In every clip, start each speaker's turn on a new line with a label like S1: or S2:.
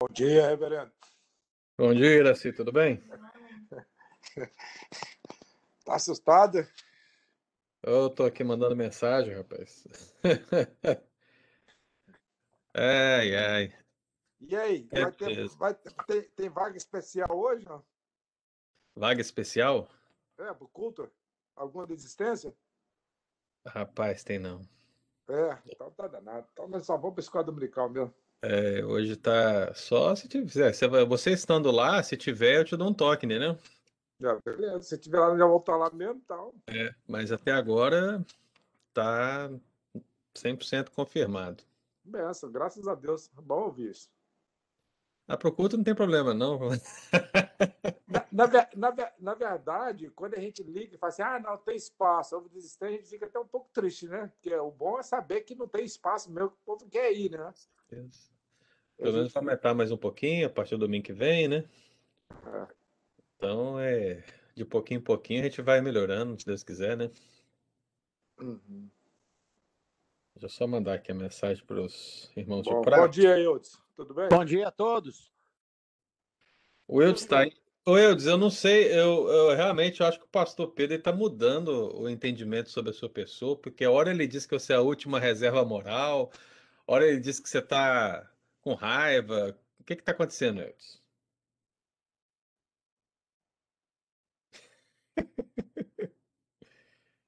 S1: Bom dia, reverendo.
S2: Bom dia, Iraci, tudo bem?
S1: Tá assustado?
S2: Eu tô aqui mandando mensagem, rapaz. Ai, ai.
S1: E aí,
S2: É
S1: vai ter, vai ter- tem, tem vaga especial hoje? Não?
S2: Vaga especial?
S1: É, pro culto? Alguma desistência?
S2: Rapaz, tem não.
S1: É, então tá danado. Então nós só vamos para escola dominical mesmo.
S2: É, hoje tá só se tiver. Você, vai- você estando lá, se tiver, eu te dou um toque, entendeu?
S1: Já, beleza. Se tiver lá, já vou estar lá mesmo, então.
S2: É, mas até agora tá 100% confirmado.
S1: Benção, graças a Deus. Bom ouvir isso.
S2: A Procurta não tem problema, não.
S1: Na, na, na na verdade, quando a gente liga e fala assim, ah, não tem espaço, houve desistência, a gente fica até um pouco triste, né? Porque o bom é saber que não tem espaço mesmo, que o povo quer ir, né?
S2: Pelo menos vai aumentar mais um pouquinho a partir do domingo que vem, né?
S1: É.
S2: Então, é, de pouquinho em pouquinho a gente vai melhorando, se Deus quiser, né?
S1: Uhum.
S2: Deixa eu só mandar aqui a mensagem para os irmãos de
S1: Bom,
S2: Prata.
S1: bom dia, Eudes. Tudo bem?
S3: Bom dia a todos.
S2: O Eudes está aí. Ô, Eudes, eu não sei, eu, eu realmente eu acho que o pastor Pedro está mudando o entendimento sobre a sua pessoa, porque a hora ele diz que você é a última reserva moral, a hora ele diz que você está com raiva. O que está acontecendo, Eudes?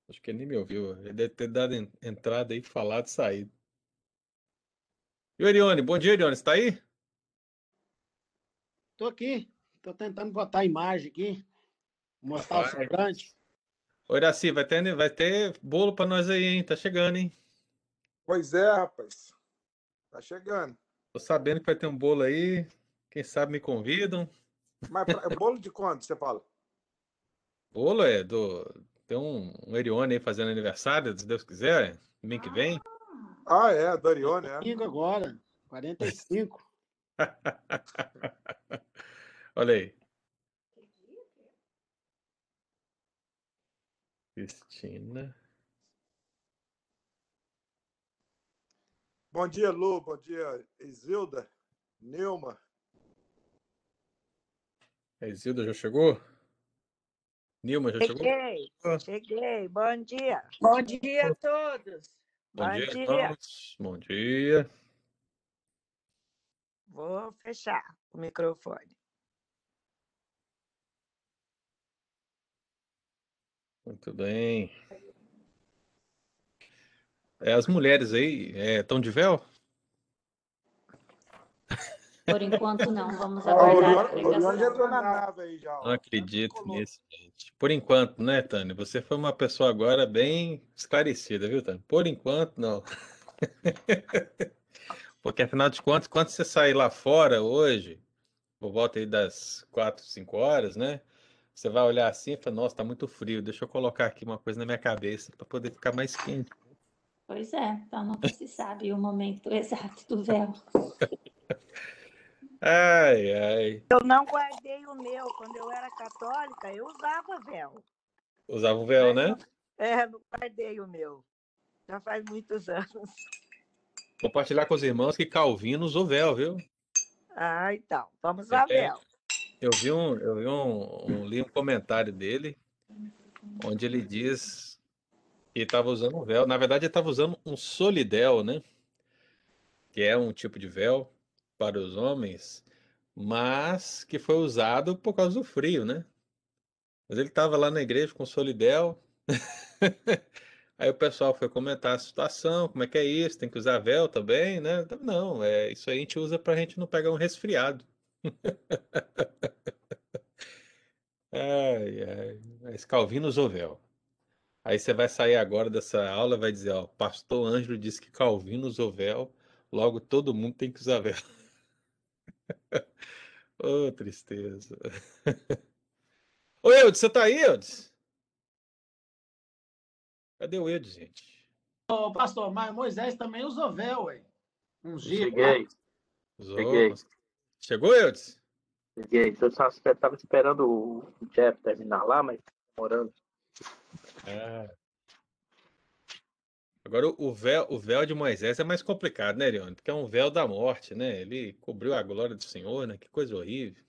S2: Acho que ele nem me ouviu. Ele deve ter dado en- entrada aí, falado e saído. E o Erione? Bom dia, Erione. Você está aí?
S3: Tô aqui. Tô tentando botar a imagem aqui. Mostrar o
S2: Vai.
S3: sobrante.
S2: Ô, Iraci, vai ter, vai ter bolo para nós aí, hein? Tá chegando, hein?
S1: Pois é, rapaz. Tá chegando.
S2: Tô sabendo que vai ter um bolo aí. Quem sabe me convidam.
S1: Mas pra- é bolo de quanto você fala?
S2: Bolo é do. Tem um, um Erione aí fazendo aniversário, se Deus quiser, domingo que vem.
S1: Ah, é, Dorione, é.
S3: Cinco agora. 45.
S2: Olha aí. Cristina.
S1: Bom dia, Lu. Bom dia, Isilda, Nilma.
S2: A Isilda já chegou? Nilma já chegou?
S4: Cheguei,
S2: Ah.
S4: cheguei. Bom dia.
S5: Bom dia a todos.
S2: Bom
S4: Bom
S2: dia,
S4: dia.
S2: irmãos. Bom dia.
S4: Vou fechar o microfone.
S2: Muito bem. É, as mulheres aí estão de véu?
S6: Por enquanto não, vamos aguardar a
S1: Orione- o Orione já
S6: pregação.
S1: entrou na nave aí já. ó.
S2: Não acredito nisso, gente. Por enquanto, né, Tânia? Você foi uma pessoa agora bem esclarecida, viu, Tânia? Por enquanto, não. Porque afinal de contas, quando você sair lá fora hoje, por volta aí das quatro, cinco horas, né? Você vai olhar assim e falar, nossa, tá muito frio. Deixa eu colocar aqui uma coisa na minha cabeça para poder ficar mais quente.
S6: Pois é, então nunca se sabe o momento exato do véu.
S2: Ai, ai.
S4: Eu não guardei o meu. Quando eu era católica, eu usava véu.
S2: Usava o véu, né?
S4: É, não guardei o meu. Já faz muitos anos.
S2: Compartilhar com os irmãos que Calvino usou véu, viu?
S4: Ah, então. Vamos usar
S2: É.
S4: véu.
S2: Eu vi um, eu vi um, um, li um comentário dele, onde ele diz que estava usando um véu. Na verdade, ele estava usando um solidel, né? Que é um tipo de véu para os homens, mas que foi usado por causa do frio, né? Mas ele estava lá na igreja com solidel. Aí o pessoal foi comentar a situação, como é que é isso? Tem que usar véu também, né? Não, é isso aí a gente usa para a gente não pegar um resfriado. Ai, ai. Mas Calvino usou véu. Aí você vai sair agora dessa aula e vai dizer, ó, pastor Ângelo disse que Calvino usou véu, logo todo mundo tem que usar véu. Ô, tristeza. Ô, Eudes, você tá aí, Eudes? Cadê o Eudes, gente?
S3: Ô, pastor, mas Moisés também usou véu, ué. Uns dias.
S7: Cheguei,
S2: Usou?
S7: Cheguei.
S2: Chegou, Eudes?
S7: cheguei. Eu só espe- tava esperando o Jeff terminar lá, mas demorando.
S2: Ah. Agora, o véu, o véu de Moisés é mais complicado, né, Leone? Porque é um véu da morte, né? Ele cobriu a glória do Senhor, né? Que coisa horrível.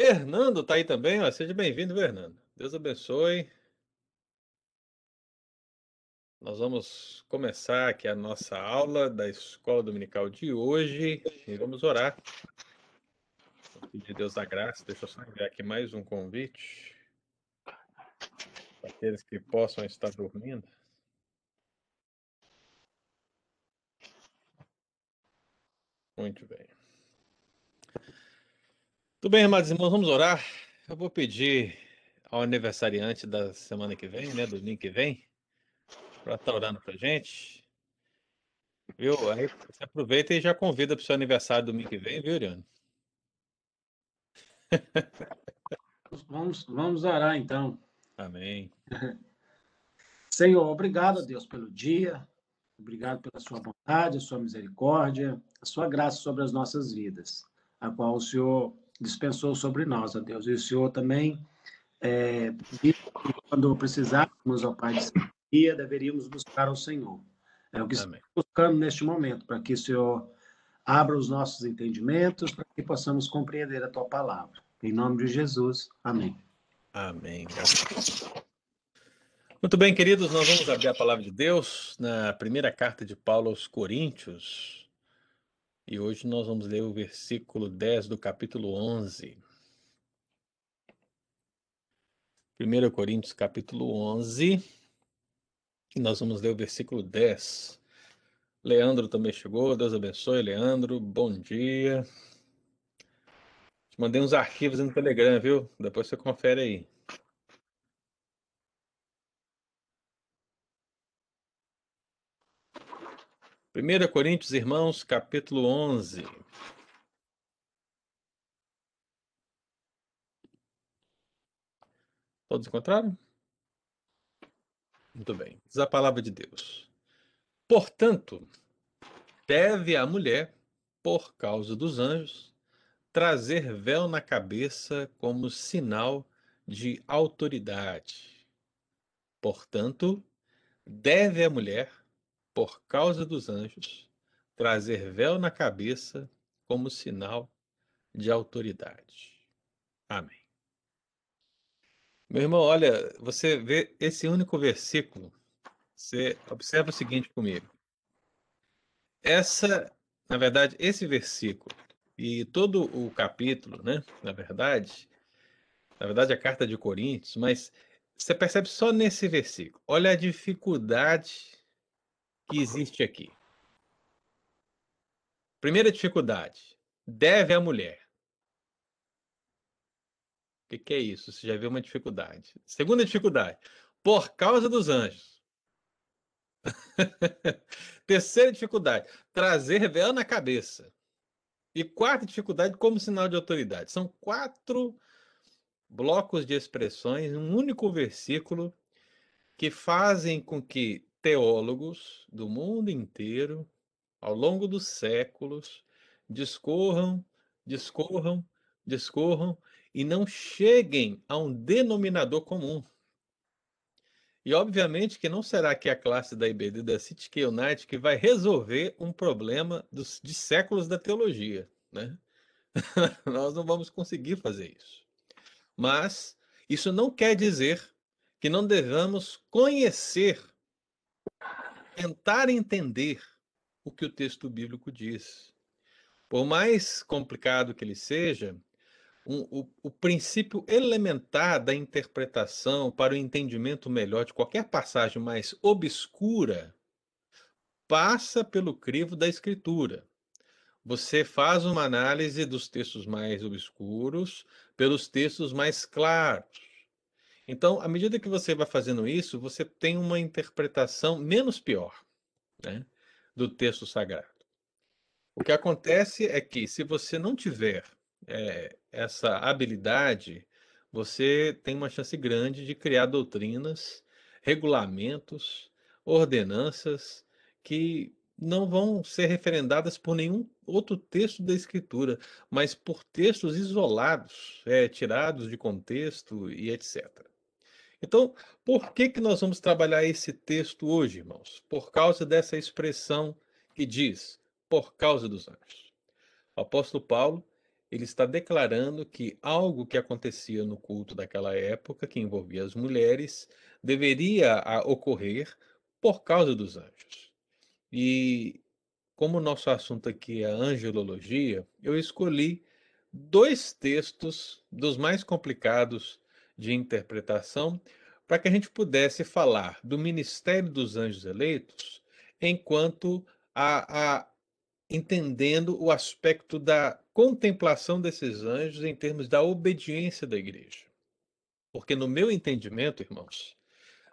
S2: Fernando tá aí também, ó. Seja bem-vindo, Fernando. Deus abençoe. Nós vamos começar aqui a nossa aula da Escola Dominical de hoje e vamos orar. Pedir Deus da graça. Deixa eu só enviar aqui mais um convite para aqueles que possam estar dormindo. Muito bem. Tudo bem, amados irmãos, vamos orar. Eu vou pedir ao aniversariante da semana que vem, né, do domingo que vem, para estar orando para gente. Viu? Aí você aproveita e já convida para o seu aniversário domingo que vem, viu, Iriano?
S3: Vamos, vamos orar então.
S2: Amém.
S3: Senhor, obrigado a Deus pelo dia, obrigado pela sua bondade, a sua misericórdia, a sua graça sobre as nossas vidas, a qual o Senhor dispensou sobre nós, ó Deus. E o Senhor também, é, quando precisarmos, ó Pai, de sabedoria, deveríamos buscar ao Senhor. É o que
S2: Amém.
S3: estamos buscando neste momento, para que o Senhor abra os nossos entendimentos, para que possamos compreender a tua palavra. Em nome de Jesus, amém.
S2: Amém. Muito bem, queridos, nós vamos abrir a palavra de Deus na primeira carta de Paulo aos Coríntios. E hoje nós vamos ler o versículo 10 do capítulo 11. 1 Coríntios, capítulo 11. E nós vamos ler o versículo 10. Leandro também chegou. Deus abençoe, Leandro. Bom dia. Te mandei uns arquivos no Telegram, viu? Depois você confere aí. Primeira Coríntios, irmãos, capítulo 11. Todos encontraram? Muito bem. Diz a palavra de Deus. Portanto, deve a mulher, por causa dos anjos, trazer véu na cabeça como sinal de autoridade. Portanto, deve a mulher, por causa dos anjos, trazer véu na cabeça como sinal de autoridade. Amém. Meu irmão, olha, você vê esse único versículo, você observa o seguinte comigo. Essa, na verdade, esse versículo e todo o capítulo, né, na verdade, na verdade a carta de Coríntios, mas você percebe só nesse versículo. Olha a dificuldade que existe aqui. Primeira dificuldade: deve a mulher. O que, que é isso? Você já viu uma dificuldade. Segunda dificuldade: por causa dos anjos. Terceira dificuldade: trazer véu na cabeça. E quarta dificuldade, como sinal de autoridade. São quatro blocos de expressões, um único versículo, que fazem com que teólogos do mundo inteiro, ao longo dos séculos, discorram, discorram, discorram e não cheguem a um denominador comum. E obviamente que não será que a classe da IBD da City United que vai resolver um problema dos, de séculos da teologia, né? Nós não vamos conseguir fazer isso. Mas isso não quer dizer que não devamos conhecer tentar entender o que o texto bíblico diz. Por mais complicado que ele seja, um, o, o princípio elementar da interpretação para o entendimento melhor de qualquer passagem mais obscura passa pelo crivo da escritura. Você faz uma análise dos textos mais obscuros pelos textos mais claros. Então, à medida que você vai fazendo isso, você tem uma interpretação menos pior né, do texto sagrado. O que acontece é que, se você não tiver é, essa habilidade, você tem uma chance grande de criar doutrinas, regulamentos, ordenanças que não vão ser referendadas por nenhum outro texto da Escritura, mas por textos isolados, é, tirados de contexto e etc. Então, por que, que nós vamos trabalhar esse texto hoje, irmãos? Por causa dessa expressão que diz, por causa dos anjos. O apóstolo Paulo, ele está declarando que algo que acontecia no culto daquela época, que envolvia as mulheres, deveria ocorrer por causa dos anjos. E como o nosso assunto aqui é angelologia, eu escolhi dois textos dos mais complicados de interpretação para que a gente pudesse falar do ministério dos anjos eleitos enquanto a, a entendendo o aspecto da contemplação desses anjos em termos da obediência da igreja. Porque no meu entendimento, irmãos,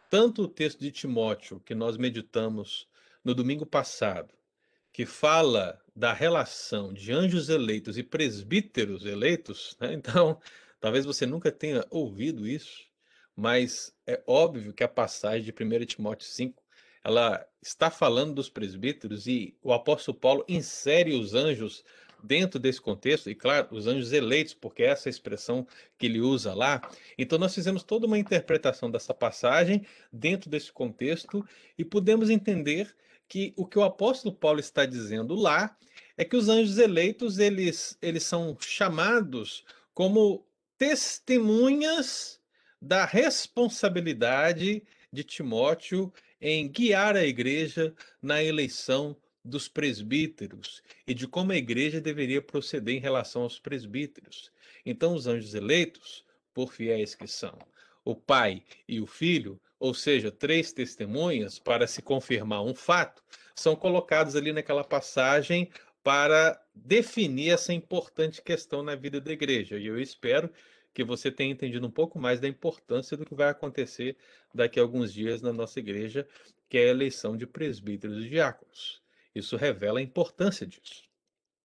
S2: tanto o texto de Timóteo que nós meditamos no domingo passado, que fala da relação de anjos eleitos e presbíteros eleitos, né? então talvez você nunca tenha ouvido isso, mas é óbvio que a passagem de 1 Timóteo 5 ela está falando dos presbíteros e o apóstolo Paulo insere os anjos dentro desse contexto, e claro, os anjos eleitos, porque é essa expressão que ele usa lá. Então, nós fizemos toda uma interpretação dessa passagem dentro desse contexto e pudemos entender que o que o apóstolo Paulo está dizendo lá é que os anjos eleitos eles, eles são chamados como testemunhas da responsabilidade de Timóteo em guiar a igreja na eleição dos presbíteros e de como a igreja deveria proceder em relação aos presbíteros. Então, os anjos eleitos, por fiéis que são, o pai e o filho, ou seja, três testemunhas para se confirmar um fato, são colocados ali naquela passagem para definir essa importante questão na vida da igreja. E eu espero que você tenha entendido um pouco mais da importância do que vai acontecer daqui a alguns dias na nossa igreja, que é a eleição de presbíteros e diáconos. Isso revela a importância disso.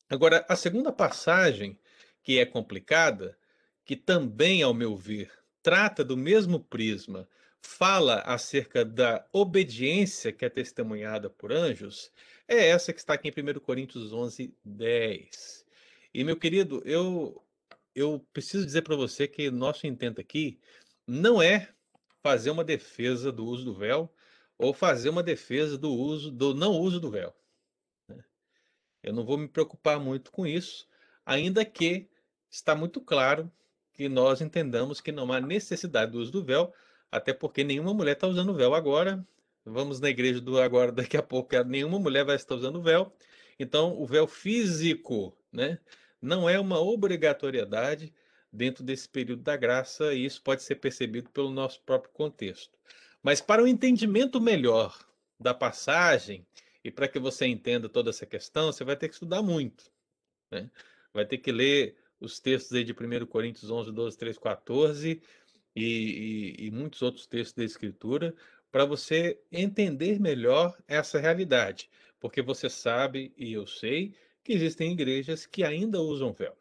S2: Agora, a segunda passagem, que é complicada, que também, ao meu ver, trata do mesmo prisma, fala acerca da obediência que é testemunhada por anjos, é essa que está aqui em 1 Coríntios 11, 10. E, meu querido, eu, eu preciso dizer para você que nosso intento aqui não é fazer uma defesa do uso do véu ou fazer uma defesa do uso do não uso do véu. Eu não vou me preocupar muito com isso, ainda que está muito claro que nós entendamos que não há necessidade do uso do véu, até porque nenhuma mulher está usando véu agora. Vamos na igreja do agora, daqui a pouco, nenhuma mulher vai estar usando véu. Então, o véu físico, né, não é uma obrigatoriedade dentro desse período da graça, e isso pode ser percebido pelo nosso próprio contexto. Mas para um entendimento melhor da passagem, e para que você entenda toda essa questão, você vai ter que estudar muito. Né? Vai ter que ler os textos aí de 1 Coríntios 11, 12, 13, 14 e, e, e muitos outros textos da Escritura para você entender melhor essa realidade. Porque você sabe, e eu sei, que existem igrejas que ainda usam véu.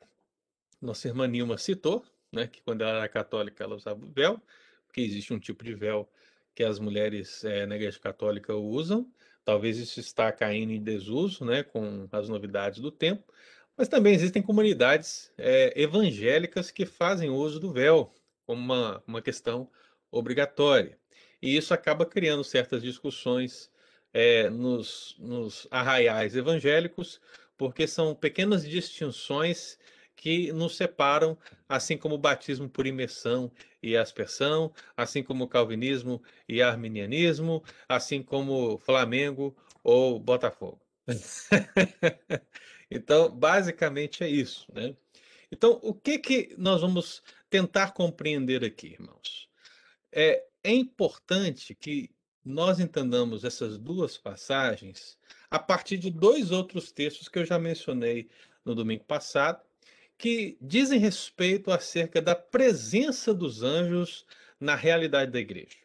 S2: Nossa irmã Nilma citou, né, que quando ela era católica ela usava véu, porque existe um tipo de véu que as mulheres é, na igreja católica usam. Talvez isso está caindo em desuso, né, com as novidades do tempo. Mas também existem comunidades é, evangélicas que fazem uso do véu como uma, uma questão obrigatória. E isso acaba criando certas discussões é, nos, nos arraiais evangélicos, porque são pequenas distinções que nos separam, assim como o batismo por imersão e aspersão, assim como o calvinismo e arminianismo, assim como Flamengo ou Botafogo. então, basicamente é isso, né? Então, o que que nós vamos tentar compreender aqui, irmãos? É, é importante que nós entendamos essas duas passagens a partir de dois outros textos que eu já mencionei no domingo passado, que dizem respeito acerca da presença dos anjos na realidade da igreja.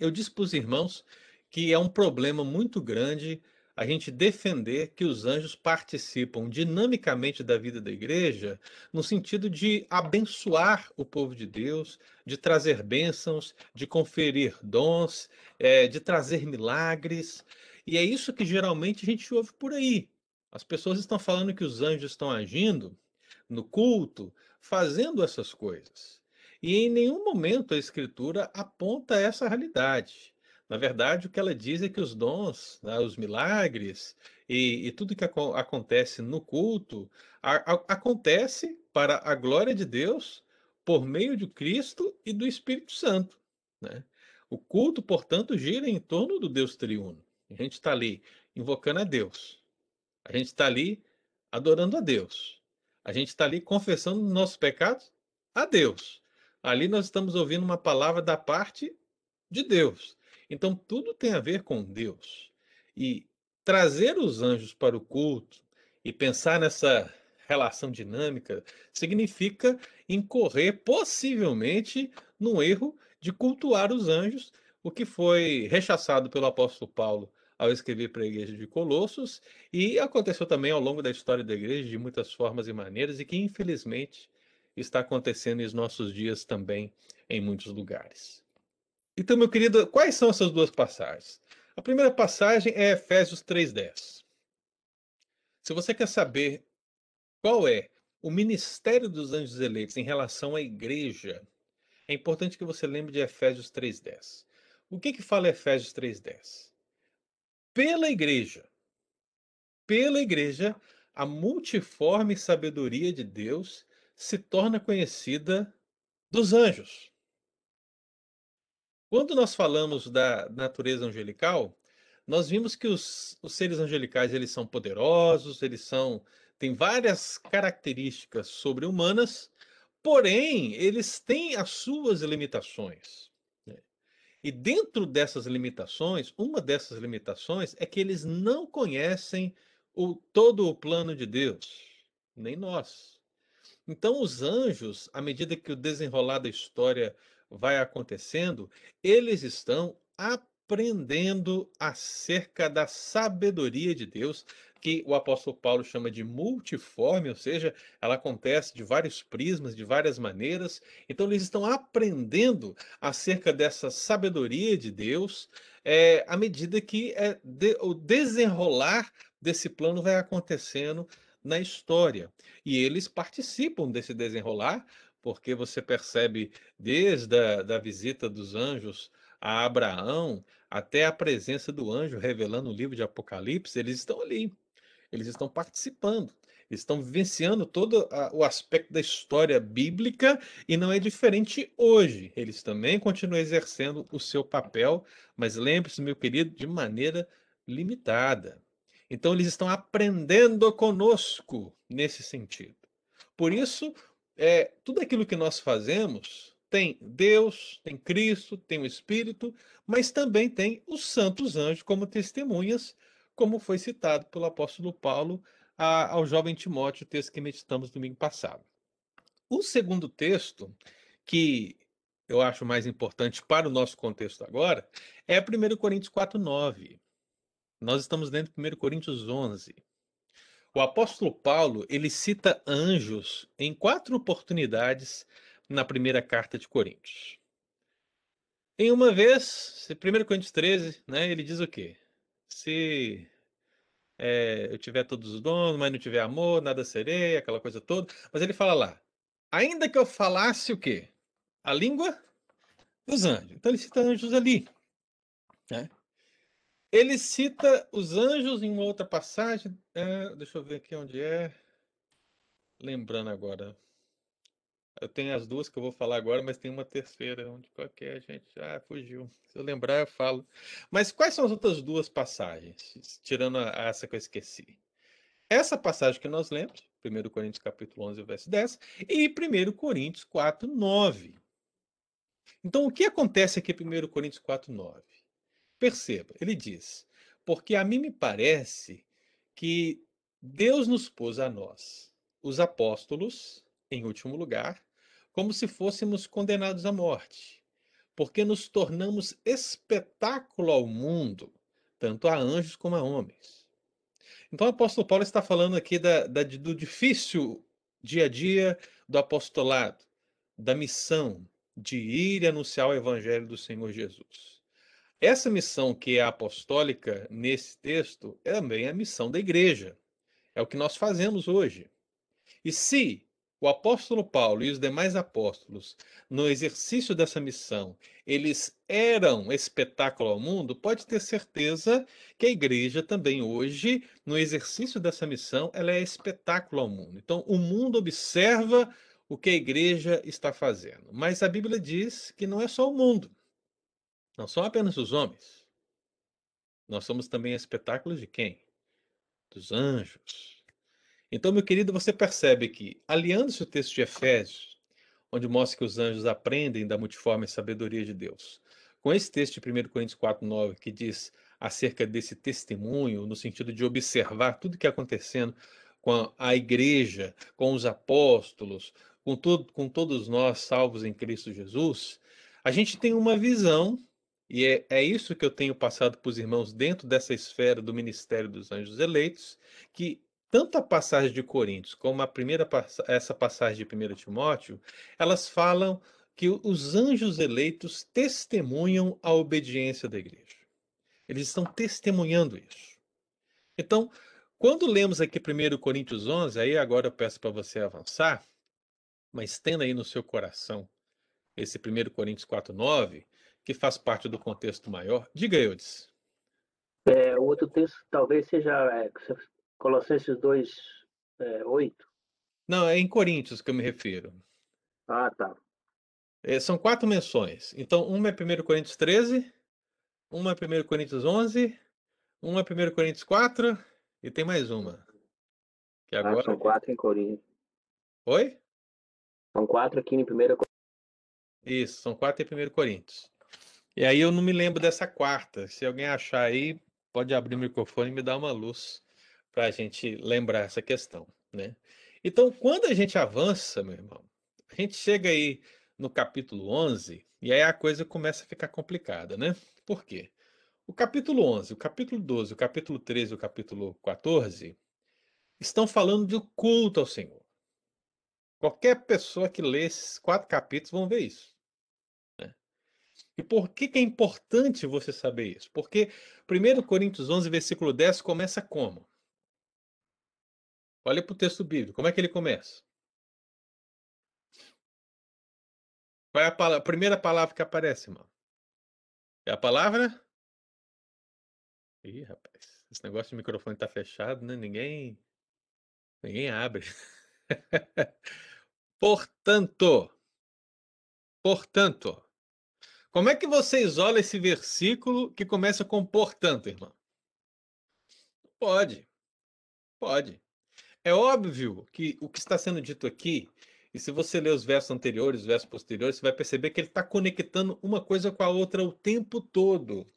S2: Eu disse para os irmãos que é um problema muito grande a gente defender que os anjos participam dinamicamente da vida da igreja, no sentido de abençoar o povo de Deus, de trazer bênçãos, de conferir dons, é, de trazer milagres. E é isso que geralmente a gente ouve por aí. As pessoas estão falando que os anjos estão agindo no culto, fazendo essas coisas. E em nenhum momento a Escritura aponta essa realidade. Na verdade, o que ela diz é que os dons, né, os milagres e, e tudo que aco acontece no culto a, a, acontece para a glória de Deus por meio de Cristo e do Espírito Santo. Né? O culto, portanto, gira em torno do Deus triuno. A gente está ali invocando a Deus. A gente está ali adorando a Deus. A gente está ali confessando nossos pecados a Deus. Ali nós estamos ouvindo uma palavra da parte de Deus. Então tudo tem a ver com Deus. E trazer os anjos para o culto e pensar nessa relação dinâmica significa incorrer possivelmente no erro de cultuar os anjos, o que foi rechaçado pelo apóstolo Paulo ao escrever para a igreja de Colossos e aconteceu também ao longo da história da igreja de muitas formas e maneiras e que infelizmente está acontecendo nos nossos dias também em muitos lugares. Então, meu querido, quais são essas duas passagens? A primeira passagem é Efésios 3:10. Se você quer saber qual é o ministério dos anjos eleitos em relação à igreja, é importante que você lembre de Efésios 3:10. O que que fala Efésios 3:10? Pela igreja, pela igreja, a multiforme sabedoria de Deus se torna conhecida dos anjos. Quando nós falamos da natureza angelical, nós vimos que os, os seres angelicais eles são poderosos, eles são têm várias características sobre-humanas, porém eles têm as suas limitações. E dentro dessas limitações, uma dessas limitações é que eles não conhecem o, todo o plano de Deus, nem nós. Então, os anjos, à medida que o desenrolar da história vai acontecendo, eles estão aprendendo acerca da sabedoria de Deus, que o apóstolo Paulo chama de multiforme, ou seja, ela acontece de vários prismas, de várias maneiras. Então, eles estão aprendendo acerca dessa sabedoria de Deus é, à medida que é, de, o desenrolar desse plano vai acontecendo na história. E eles participam desse desenrolar, porque você percebe desde a da visita dos anjos a Abraão até a presença do anjo revelando o livro de Apocalipse, eles estão ali, eles estão participando, eles estão vivenciando todo a, o aspecto da história bíblica e não é diferente hoje. Eles também continuam exercendo o seu papel, mas lembre-se, meu querido, de maneira limitada. Então, eles estão aprendendo conosco nesse sentido. Por isso, é, tudo aquilo que nós fazemos tem Deus, tem Cristo, tem o Espírito, mas também tem os santos anjos como testemunhas, como foi citado pelo apóstolo Paulo a, ao jovem Timóteo, o texto que meditamos domingo passado. O segundo texto, que eu acho mais importante para o nosso contexto agora, é 1 Coríntios 4, 9. Nós estamos dentro de 1 Coríntios 11. O apóstolo Paulo, ele cita anjos em quatro oportunidades na primeira carta de Coríntios. Em uma vez, 1 Coríntios 13, né, ele diz o quê? Se é, eu tiver todos os dons, mas não tiver amor, nada serei, aquela coisa toda. Mas ele fala lá, ainda que eu falasse o quê? A língua dos anjos. Então ele cita anjos ali. Né? Ele cita os anjos em outra passagem. É, deixa eu ver aqui onde é. Lembrando agora. Eu tenho as duas que eu vou falar agora, mas tem uma terceira. Onde qualquer gente? Ah, fugiu. Se eu lembrar, eu falo. Mas quais são as outras duas passagens? Tirando a, essa que eu esqueci. Essa passagem que nós lemos, 1 Coríntios capítulo 11, verso 10, e 1 Coríntios 4, 9. Então, o que acontece aqui em 1 Coríntios 4, 9? Perceba, ele diz: Porque a mim me parece que Deus nos pôs a nós, os apóstolos, em último lugar, como se fôssemos condenados à morte, porque nos tornamos espetáculo ao mundo, tanto a anjos como a homens. Então o apóstolo Paulo está falando aqui da, da, do difícil dia a dia do apostolado, da missão de ir e anunciar o evangelho do Senhor Jesus. Essa missão que é apostólica nesse texto é também a missão da igreja. É o que nós fazemos hoje. E se o apóstolo Paulo e os demais apóstolos, no exercício dessa missão, eles eram espetáculo ao mundo, pode ter certeza que a igreja também hoje, no exercício dessa missão, ela é espetáculo ao mundo. Então, o mundo observa o que a igreja está fazendo. Mas a Bíblia diz que não é só o mundo, não são apenas os homens. Nós somos também espetáculos de quem? Dos anjos. Então, meu querido, você percebe que, aliando-se o texto de Efésios, onde mostra que os anjos aprendem da multiforme sabedoria de Deus, com esse texto de 1 Coríntios 4, 9, que diz acerca desse testemunho, no sentido de observar tudo que é acontecendo com a igreja, com os apóstolos, com, todo, com todos nós salvos em Cristo Jesus, a gente tem uma visão, e é, é isso que eu tenho passado para os irmãos dentro dessa esfera do ministério dos anjos eleitos, que tanto a passagem de Coríntios como a primeira essa passagem de 1 Timóteo, elas falam que os anjos eleitos testemunham a obediência da igreja. Eles estão testemunhando isso. Então, quando lemos aqui 1 Coríntios 11, aí agora eu peço para você avançar, mas tendo aí no seu coração esse 1 Coríntios 4,9, que faz parte do contexto maior. Diga, Eudes.
S7: É, o outro texto talvez seja é, Colossenses 2, é, 8?
S2: Não, é em Coríntios que eu me refiro.
S7: Ah, tá.
S2: É, são quatro menções. Então, uma é 1 Coríntios 13, uma é 1 Coríntios 11, uma é 1 Coríntios 4 e tem mais uma.
S7: Que agora... Ah, são quatro em Coríntios.
S2: Oi?
S7: São quatro aqui em 1 Coríntios.
S2: Isso, são quatro em 1 Coríntios. E aí eu não me lembro dessa quarta. Se alguém achar aí, pode abrir o microfone e me dar uma luz para a gente lembrar essa questão, né? Então, quando a gente avança, meu irmão, a gente chega aí no capítulo 11 e aí a coisa começa a ficar complicada, né? Por quê? O capítulo 11, o capítulo 12, o capítulo 13 e o capítulo 14 estão falando de culto ao Senhor. Qualquer pessoa que lê esses quatro capítulos vão ver isso. Né? E por que, que é importante você saber isso? Porque 1 Coríntios 11, versículo 10 começa como? Olha para o texto bíblico. Como é que ele começa? Qual é a, palavra, a primeira palavra que aparece, irmão? É a palavra? Ih, rapaz, esse negócio de microfone está fechado, né? Ninguém, ninguém abre. portanto, portanto, como é que você isola esse versículo que começa com portanto, irmão? Pode, pode. É óbvio que o que está sendo dito aqui, e se você ler os versos anteriores, os versos posteriores, você vai perceber que ele está conectando uma coisa com a outra o tempo todo.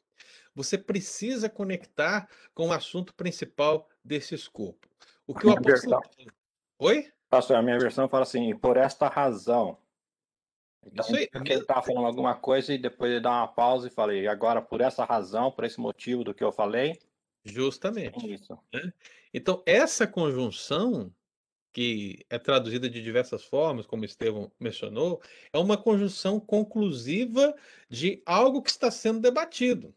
S2: Você precisa conectar com o assunto principal desse escopo. O que o apóstolo. Oi?
S8: Pastor, a minha versão fala assim, por esta razão. Então, Isso aí. Porque ele está falando alguma coisa e depois ele dá uma pausa e fala, e agora por essa razão, por esse motivo do que eu falei.
S2: Justamente. Isso. Né? Então, essa conjunção, que é traduzida de diversas formas, como Estevão mencionou, é uma conjunção conclusiva de algo que está sendo debatido.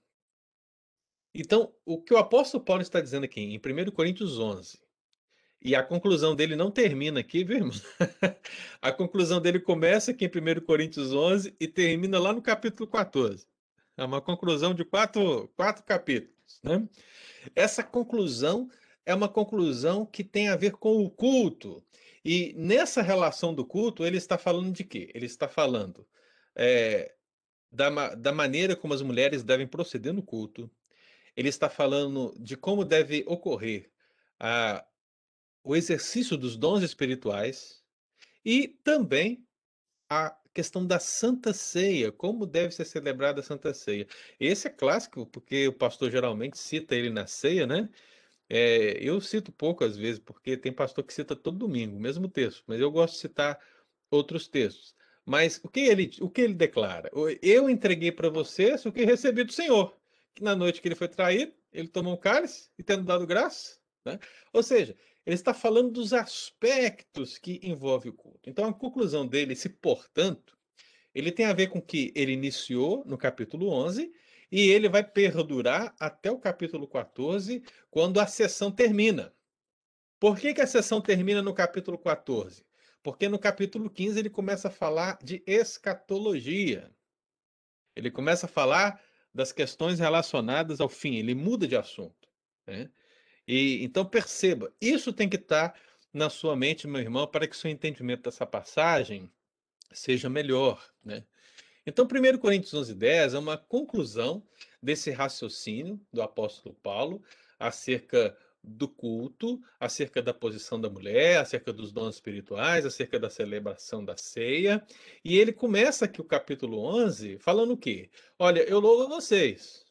S2: Então, o que o apóstolo Paulo está dizendo aqui em 1 Coríntios 11, e a conclusão dele não termina aqui, viu, irmão? a conclusão dele começa aqui em 1 Coríntios 11 e termina lá no capítulo 14. É uma conclusão de quatro, quatro capítulos, né? Essa conclusão é uma conclusão que tem a ver com o culto. E nessa relação do culto, ele está falando de quê? Ele está falando é, da, da maneira como as mulheres devem proceder no culto. Ele está falando de como deve ocorrer a, o exercício dos dons espirituais e também a questão da Santa Ceia, como deve ser celebrada a Santa Ceia. Esse é clássico, porque o pastor geralmente cita ele na ceia, né? É, eu cito pouco às vezes, porque tem pastor que cita todo domingo, o mesmo texto, mas eu gosto de citar outros textos. Mas o que ele, o que ele declara? Eu entreguei para vocês o que recebi do Senhor, que na noite que ele foi traído, ele tomou um cálice e tendo dado graça. Né? Ou seja, ele está falando dos aspectos que envolvem o culto. Então, a conclusão dele, se portanto, ele tem a ver com que ele iniciou no capítulo 11 e ele vai perdurar até o capítulo 14, quando a sessão termina. Por que, que a sessão termina no capítulo 14? Porque no capítulo 15 ele começa a falar de escatologia. Ele começa a falar das questões relacionadas ao fim, ele muda de assunto. Né? E então perceba, isso tem que estar na sua mente, meu irmão, para que seu entendimento dessa passagem seja melhor. Né? Então, 1 Coríntios 11, 10 é uma conclusão desse raciocínio do apóstolo Paulo acerca do culto, acerca da posição da mulher, acerca dos dons espirituais, acerca da celebração da ceia. E ele começa aqui o capítulo 11 falando o quê? Olha, eu louvo vocês,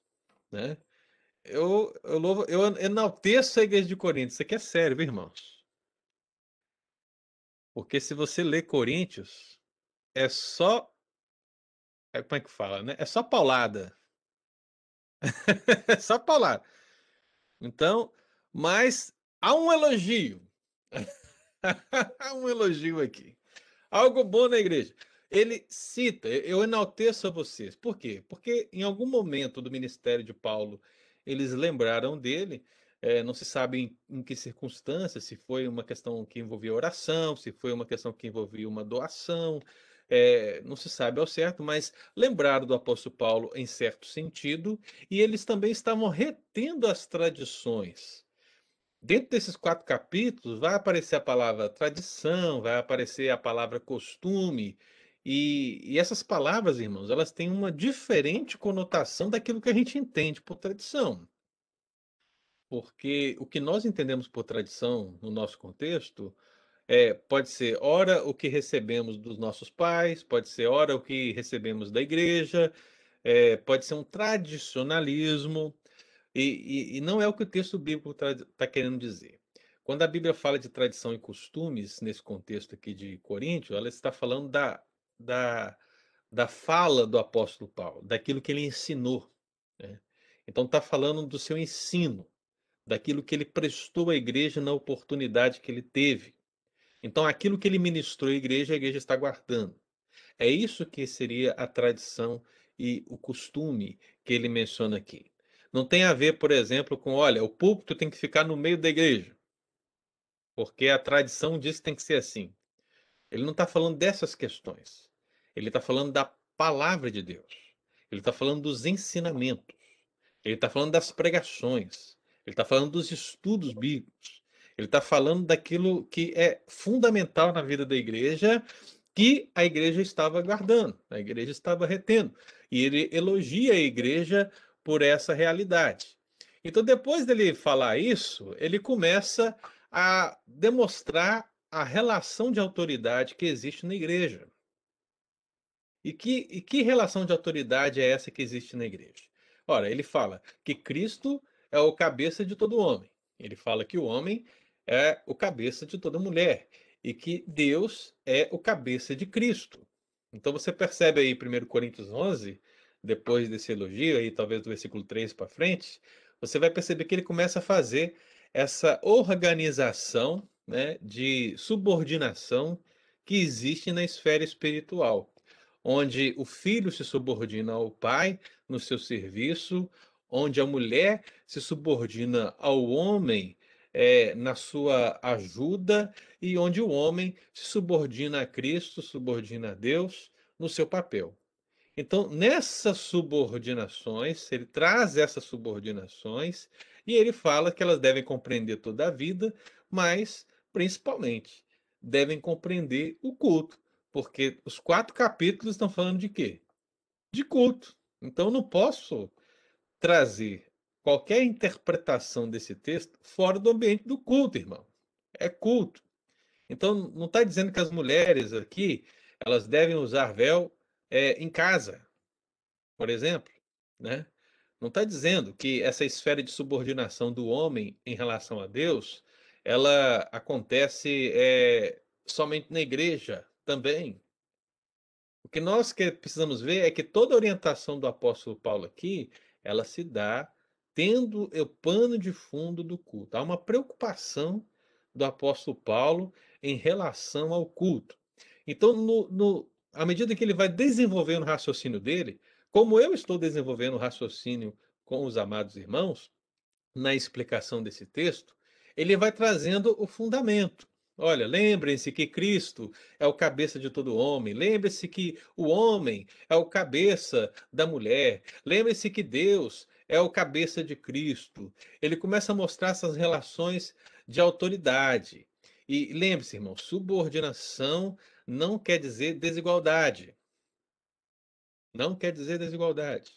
S2: né? Eu, eu louvo, eu enalteço a igreja de Coríntios. Isso aqui é sério, viu, irmãos? Porque se você ler Coríntios, é só. É, como é que fala, né? É só paulada. é só paulada. Então, mas há um elogio. há um elogio aqui. Algo bom na igreja. Ele cita, eu enalteço a vocês. Por quê? Porque em algum momento do ministério de Paulo, eles lembraram dele. É, não se sabe em, em, que circunstâncias, se foi uma questão que envolvia oração, se foi uma questão que envolvia uma doação, é, não se sabe ao certo, mas lembraram do apóstolo Paulo em certo sentido, e eles também estavam retendo as tradições. Dentro desses quatro capítulos, vai aparecer a palavra tradição, vai aparecer a palavra costume, e, e, essas palavras, irmãos, elas têm uma diferente conotação daquilo que a gente entende por tradição. Porque o que nós entendemos por tradição no nosso contexto é, pode ser, ora, o que recebemos dos nossos pais, pode ser, ora, o que recebemos da igreja, é, pode ser um tradicionalismo, e, e, e não é o que o texto bíblico está querendo dizer. Quando a Bíblia fala de tradição e costumes, nesse contexto aqui de Coríntios, ela está falando da, da, da fala do apóstolo Paulo, daquilo que ele ensinou. Né? Então, está falando do seu ensino, daquilo que ele prestou à igreja na oportunidade que ele teve. Então, aquilo que ele ministrou à igreja, a igreja está guardando. É isso que seria a tradição e o costume que ele menciona aqui. Não tem a ver, por exemplo, com, olha, o púlpito tem que ficar no meio da igreja, porque a tradição diz que tem que ser assim. Ele não está falando dessas questões. Ele está falando da palavra de Deus. Ele está falando dos ensinamentos. Ele está falando das pregações. Ele está falando dos estudos bíblicos. Ele está falando daquilo que é fundamental na vida da igreja, que a igreja estava guardando, a igreja estava retendo. E ele elogia a igreja por essa realidade. Então, depois dele falar isso, ele começa a demonstrar a relação de autoridade que existe na igreja. E que, e que relação de autoridade é essa que existe na igreja? Ora, ele fala que Cristo é o cabeça de todo homem. Ele fala que o homem é o cabeça de toda mulher e que Deus é o cabeça de Cristo. Então você percebe aí 1 Coríntios 11 depois desse elogio, aí talvez do versículo 3 para frente, você vai perceber que ele começa a fazer essa organização né, de subordinação que existe na esfera espiritual, onde o filho se subordina ao pai no seu serviço, onde a mulher se subordina ao homem é, na sua ajuda e onde o homem se subordina a Cristo, subordina a Deus no seu papel. Então, nessas subordinações, ele traz essas subordinações e ele fala que elas devem compreender toda a vida, mas, principalmente, devem compreender o culto, porque os quatro capítulos estão falando de quê? De culto. Então, não posso trazer qualquer interpretação desse texto fora do ambiente do culto, irmão. É culto. Então, não está dizendo que as mulheres aqui elas devem usar véu é, em casa, por exemplo, né? Não está dizendo que essa esfera de subordinação do homem em relação a Deus, ela acontece é, somente na igreja também. O que nós que precisamos ver é que toda a orientação do apóstolo Paulo aqui, ela se dá tendo o pano de fundo do culto. Há uma preocupação do apóstolo Paulo em relação ao culto. Então, no, no, à medida que ele vai desenvolvendo o raciocínio dele, como eu estou desenvolvendo o raciocínio com os amados irmãos, na explicação desse texto, ele vai trazendo o fundamento. Olha, lembrem-se que Cristo é o cabeça de todo homem. Lembre-se que o homem é o cabeça da mulher. Lembre-se que Deus é o cabeça de Cristo. Ele começa a mostrar essas relações de autoridade. E lembre-se, irmão, subordinação não quer dizer desigualdade. Não quer dizer desigualdade.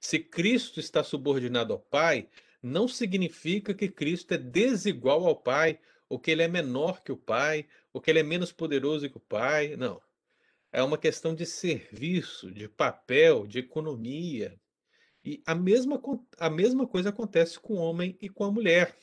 S2: Se Cristo está subordinado ao Pai, não significa que Cristo é desigual ao Pai, ou que ele é menor que o Pai, ou que ele é menos poderoso que o Pai. Não. É uma questão de serviço, de papel, de economia. E a mesma, a mesma coisa acontece com o homem e com a mulher.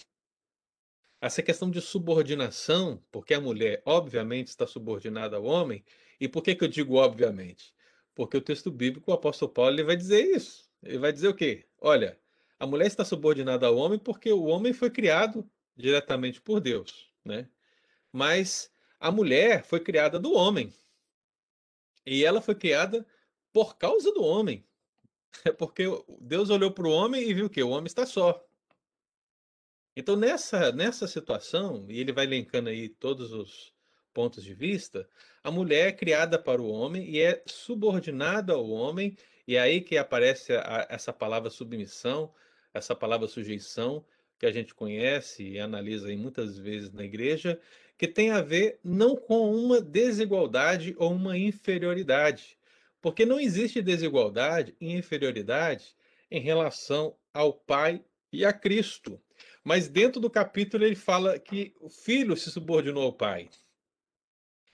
S2: Essa questão de subordinação, porque a mulher, obviamente, está subordinada ao homem, e por que, que eu digo obviamente? Porque o texto bíblico, o apóstolo Paulo, ele vai dizer isso. Ele vai dizer o quê? Olha, a mulher está subordinada ao homem porque o homem foi criado diretamente por Deus, né? Mas a mulher foi criada do homem. E ela foi criada por causa do homem. É porque Deus olhou para o homem e viu que o homem está só. Então, nessa, nessa situação, e ele vai elencando aí todos os pontos de vista, a mulher é criada para o homem e é subordinada ao homem, e é aí que aparece a, essa palavra submissão, essa palavra sujeição, que a gente conhece e analisa aí muitas vezes na igreja, que tem a ver não com uma desigualdade ou uma inferioridade, porque não existe desigualdade e inferioridade em relação ao Pai e a Cristo. Mas dentro do capítulo ele fala que o filho se subordinou ao pai.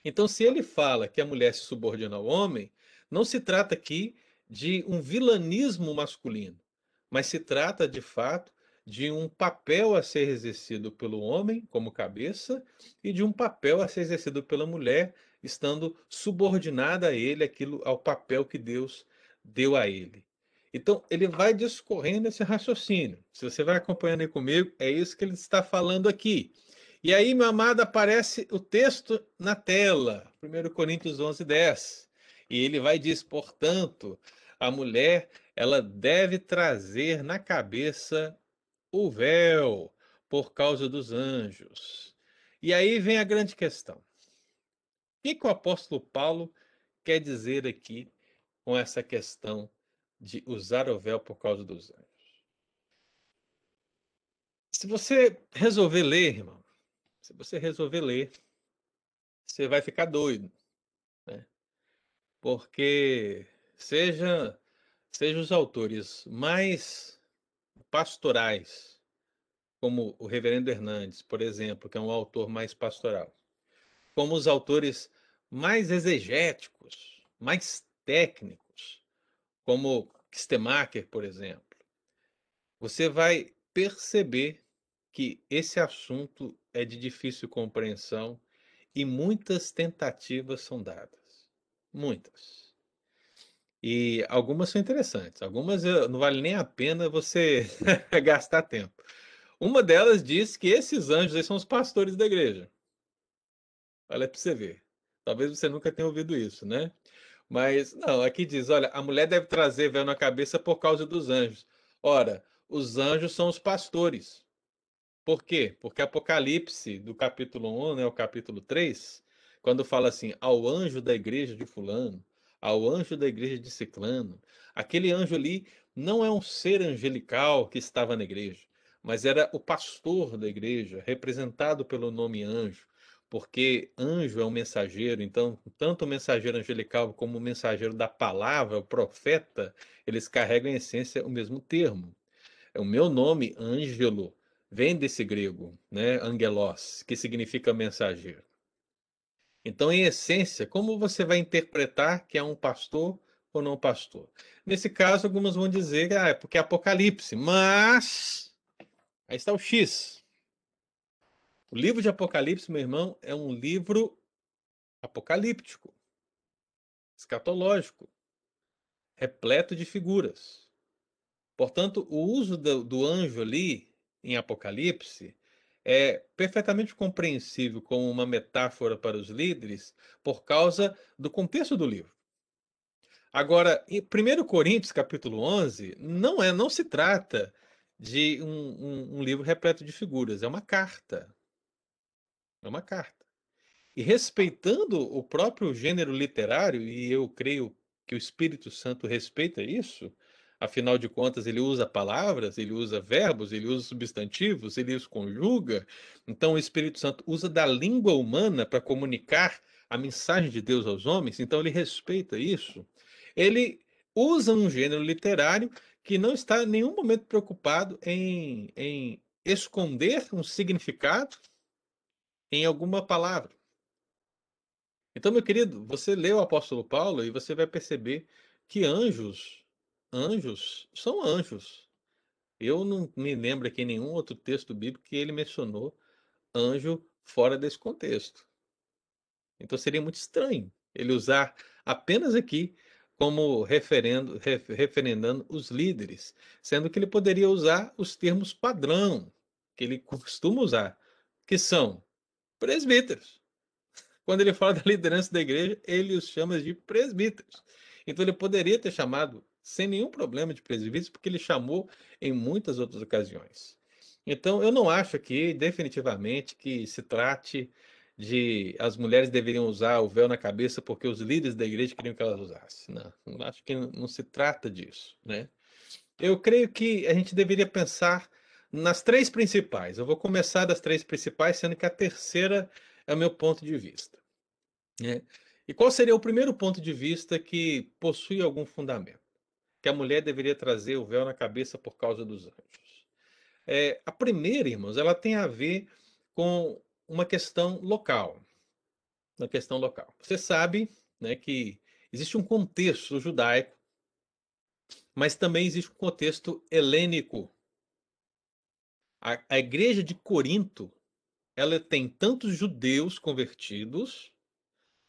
S2: Então, se ele fala que a mulher se subordina ao homem, não se trata aqui de um vilanismo masculino, mas se trata de fato de um papel a ser exercido pelo homem como cabeça e de um papel a ser exercido pela mulher, estando subordinada a ele aquilo ao papel que Deus deu a ele. Então, ele vai discorrendo esse raciocínio. Se você vai acompanhando aí comigo, é isso que ele está falando aqui. E aí, meu amado, aparece o texto na tela, 1 Coríntios 11, 10. E ele vai dizer, portanto, a mulher, ela deve trazer na cabeça o véu por causa dos anjos. E aí vem a grande questão. O que, que o apóstolo Paulo quer dizer aqui com essa questão de usar o véu por causa dos anjos. Se você resolver ler, irmão, se você resolver ler, você vai ficar doido, né? Porque seja seja os autores mais pastorais, como o Reverendo Hernandes, por exemplo, que é um autor mais pastoral, como os autores mais exegéticos, mais técnicos, como Kistemacher, por exemplo, você vai perceber que esse assunto é de difícil compreensão e muitas tentativas são dadas. Muitas. E algumas são interessantes, algumas não vale nem a pena você gastar tempo. Uma delas diz que esses anjos aí são os pastores da igreja. Olha para você ver. Talvez você nunca tenha ouvido isso, né? Mas, não, aqui diz: olha, a mulher deve trazer véu na cabeça por causa dos anjos. Ora, os anjos são os pastores. Por quê? Porque Apocalipse, do capítulo 1 né, ao capítulo 3, quando fala assim, ao anjo da igreja de Fulano, ao anjo da igreja de Ciclano, aquele anjo ali não é um ser angelical que estava na igreja, mas era o pastor da igreja, representado pelo nome anjo porque anjo é um mensageiro, então, tanto o mensageiro angelical como o mensageiro da palavra, o profeta, eles carregam em essência o mesmo termo. O meu nome, Ângelo, vem desse grego, né, angelos, que significa mensageiro. Então, em essência, como você vai interpretar que é um pastor ou não pastor? Nesse caso, alguns vão dizer, ah, é porque é Apocalipse, mas aí está o X. O livro de Apocalipse, meu irmão, é um livro apocalíptico, escatológico, repleto de figuras. Portanto, o uso do, do anjo ali em Apocalipse é perfeitamente compreensível como uma metáfora para os líderes por causa do contexto do livro. Agora, em 1 Coríntios, capítulo 11, não é, não se trata de um, um, um livro repleto de figuras, é uma carta. É uma carta. E respeitando o próprio gênero literário, e eu creio que o Espírito Santo respeita isso, afinal de contas, ele usa palavras, ele usa verbos, ele usa substantivos, ele os conjuga. Então, o Espírito Santo usa da língua humana para comunicar a mensagem de Deus aos homens, então ele respeita isso. Ele usa um gênero literário que não está em nenhum momento preocupado em, em esconder um significado em alguma palavra. Então, meu querido, você lê o apóstolo Paulo e você vai perceber que anjos, anjos são anjos. Eu não me lembro aqui nenhum outro texto bíblico que ele mencionou anjo fora desse contexto. Então seria muito estranho ele usar apenas aqui como referendo, referendando os líderes, sendo que ele poderia usar os termos padrão que ele costuma usar, que são presbíteros. Quando ele fala da liderança da igreja, ele os chama de presbíteros. Então ele poderia ter chamado sem nenhum problema de presbíteros, porque ele chamou em muitas outras ocasiões. Então eu não acho aqui definitivamente que se trate de as mulheres deveriam usar o véu na cabeça porque os líderes da igreja queriam que elas usassem. Não, não acho que não, não se trata disso, né? Eu creio que a gente deveria pensar nas três principais. Eu vou começar das três principais, sendo que a terceira é o meu ponto de vista. Né? E qual seria o primeiro ponto de vista que possui algum fundamento? Que a mulher deveria trazer o véu na cabeça por causa dos anjos. É, a primeira, irmãos, ela tem a ver com uma questão local. Uma questão local. Você sabe né, que existe um contexto judaico, mas também existe um contexto helênico. A, a igreja de Corinto ela tem tantos judeus convertidos,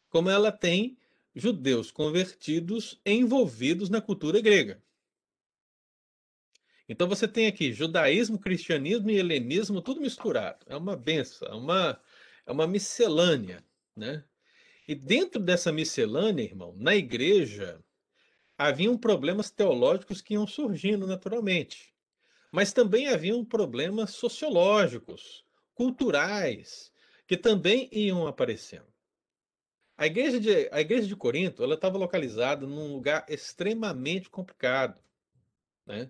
S2: como ela tem judeus convertidos envolvidos na cultura grega. Então você tem aqui judaísmo, cristianismo e helenismo tudo misturado. É uma benção, é uma, é uma miscelânea, né? E dentro dessa miscelânea, irmão, na igreja haviam problemas teológicos que iam surgindo naturalmente. Mas também haviam problemas sociológicos, culturais, que também iam aparecendo. A igreja de, a igreja de Corinto ela estava localizada num lugar extremamente complicado. Né?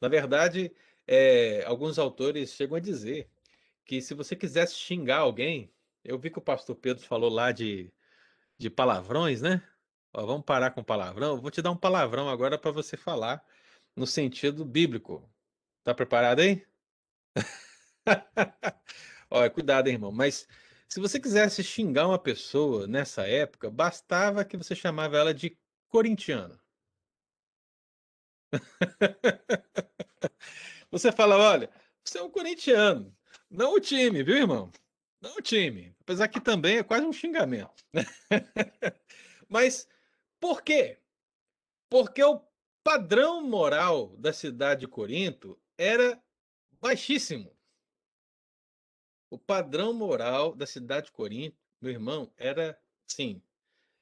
S2: Na verdade, é, alguns autores chegam a dizer que se você quisesse xingar alguém, eu vi que o pastor Pedro falou lá de, de palavrões, né? Ó, vamos parar com palavrão. Eu vou te dar um palavrão agora para você falar no sentido bíblico. Tá preparado aí? Olha, cuidado, hein, irmão. Mas se você quisesse xingar uma pessoa nessa época, bastava que você chamava ela de corintiano. você fala, olha, você é um corintiano, não o time, viu, irmão? Não o time. Apesar que também é quase um xingamento. Mas por quê? Porque o padrão moral da cidade de Corinto era baixíssimo. O padrão moral da cidade de Corinto, meu irmão, era, sim,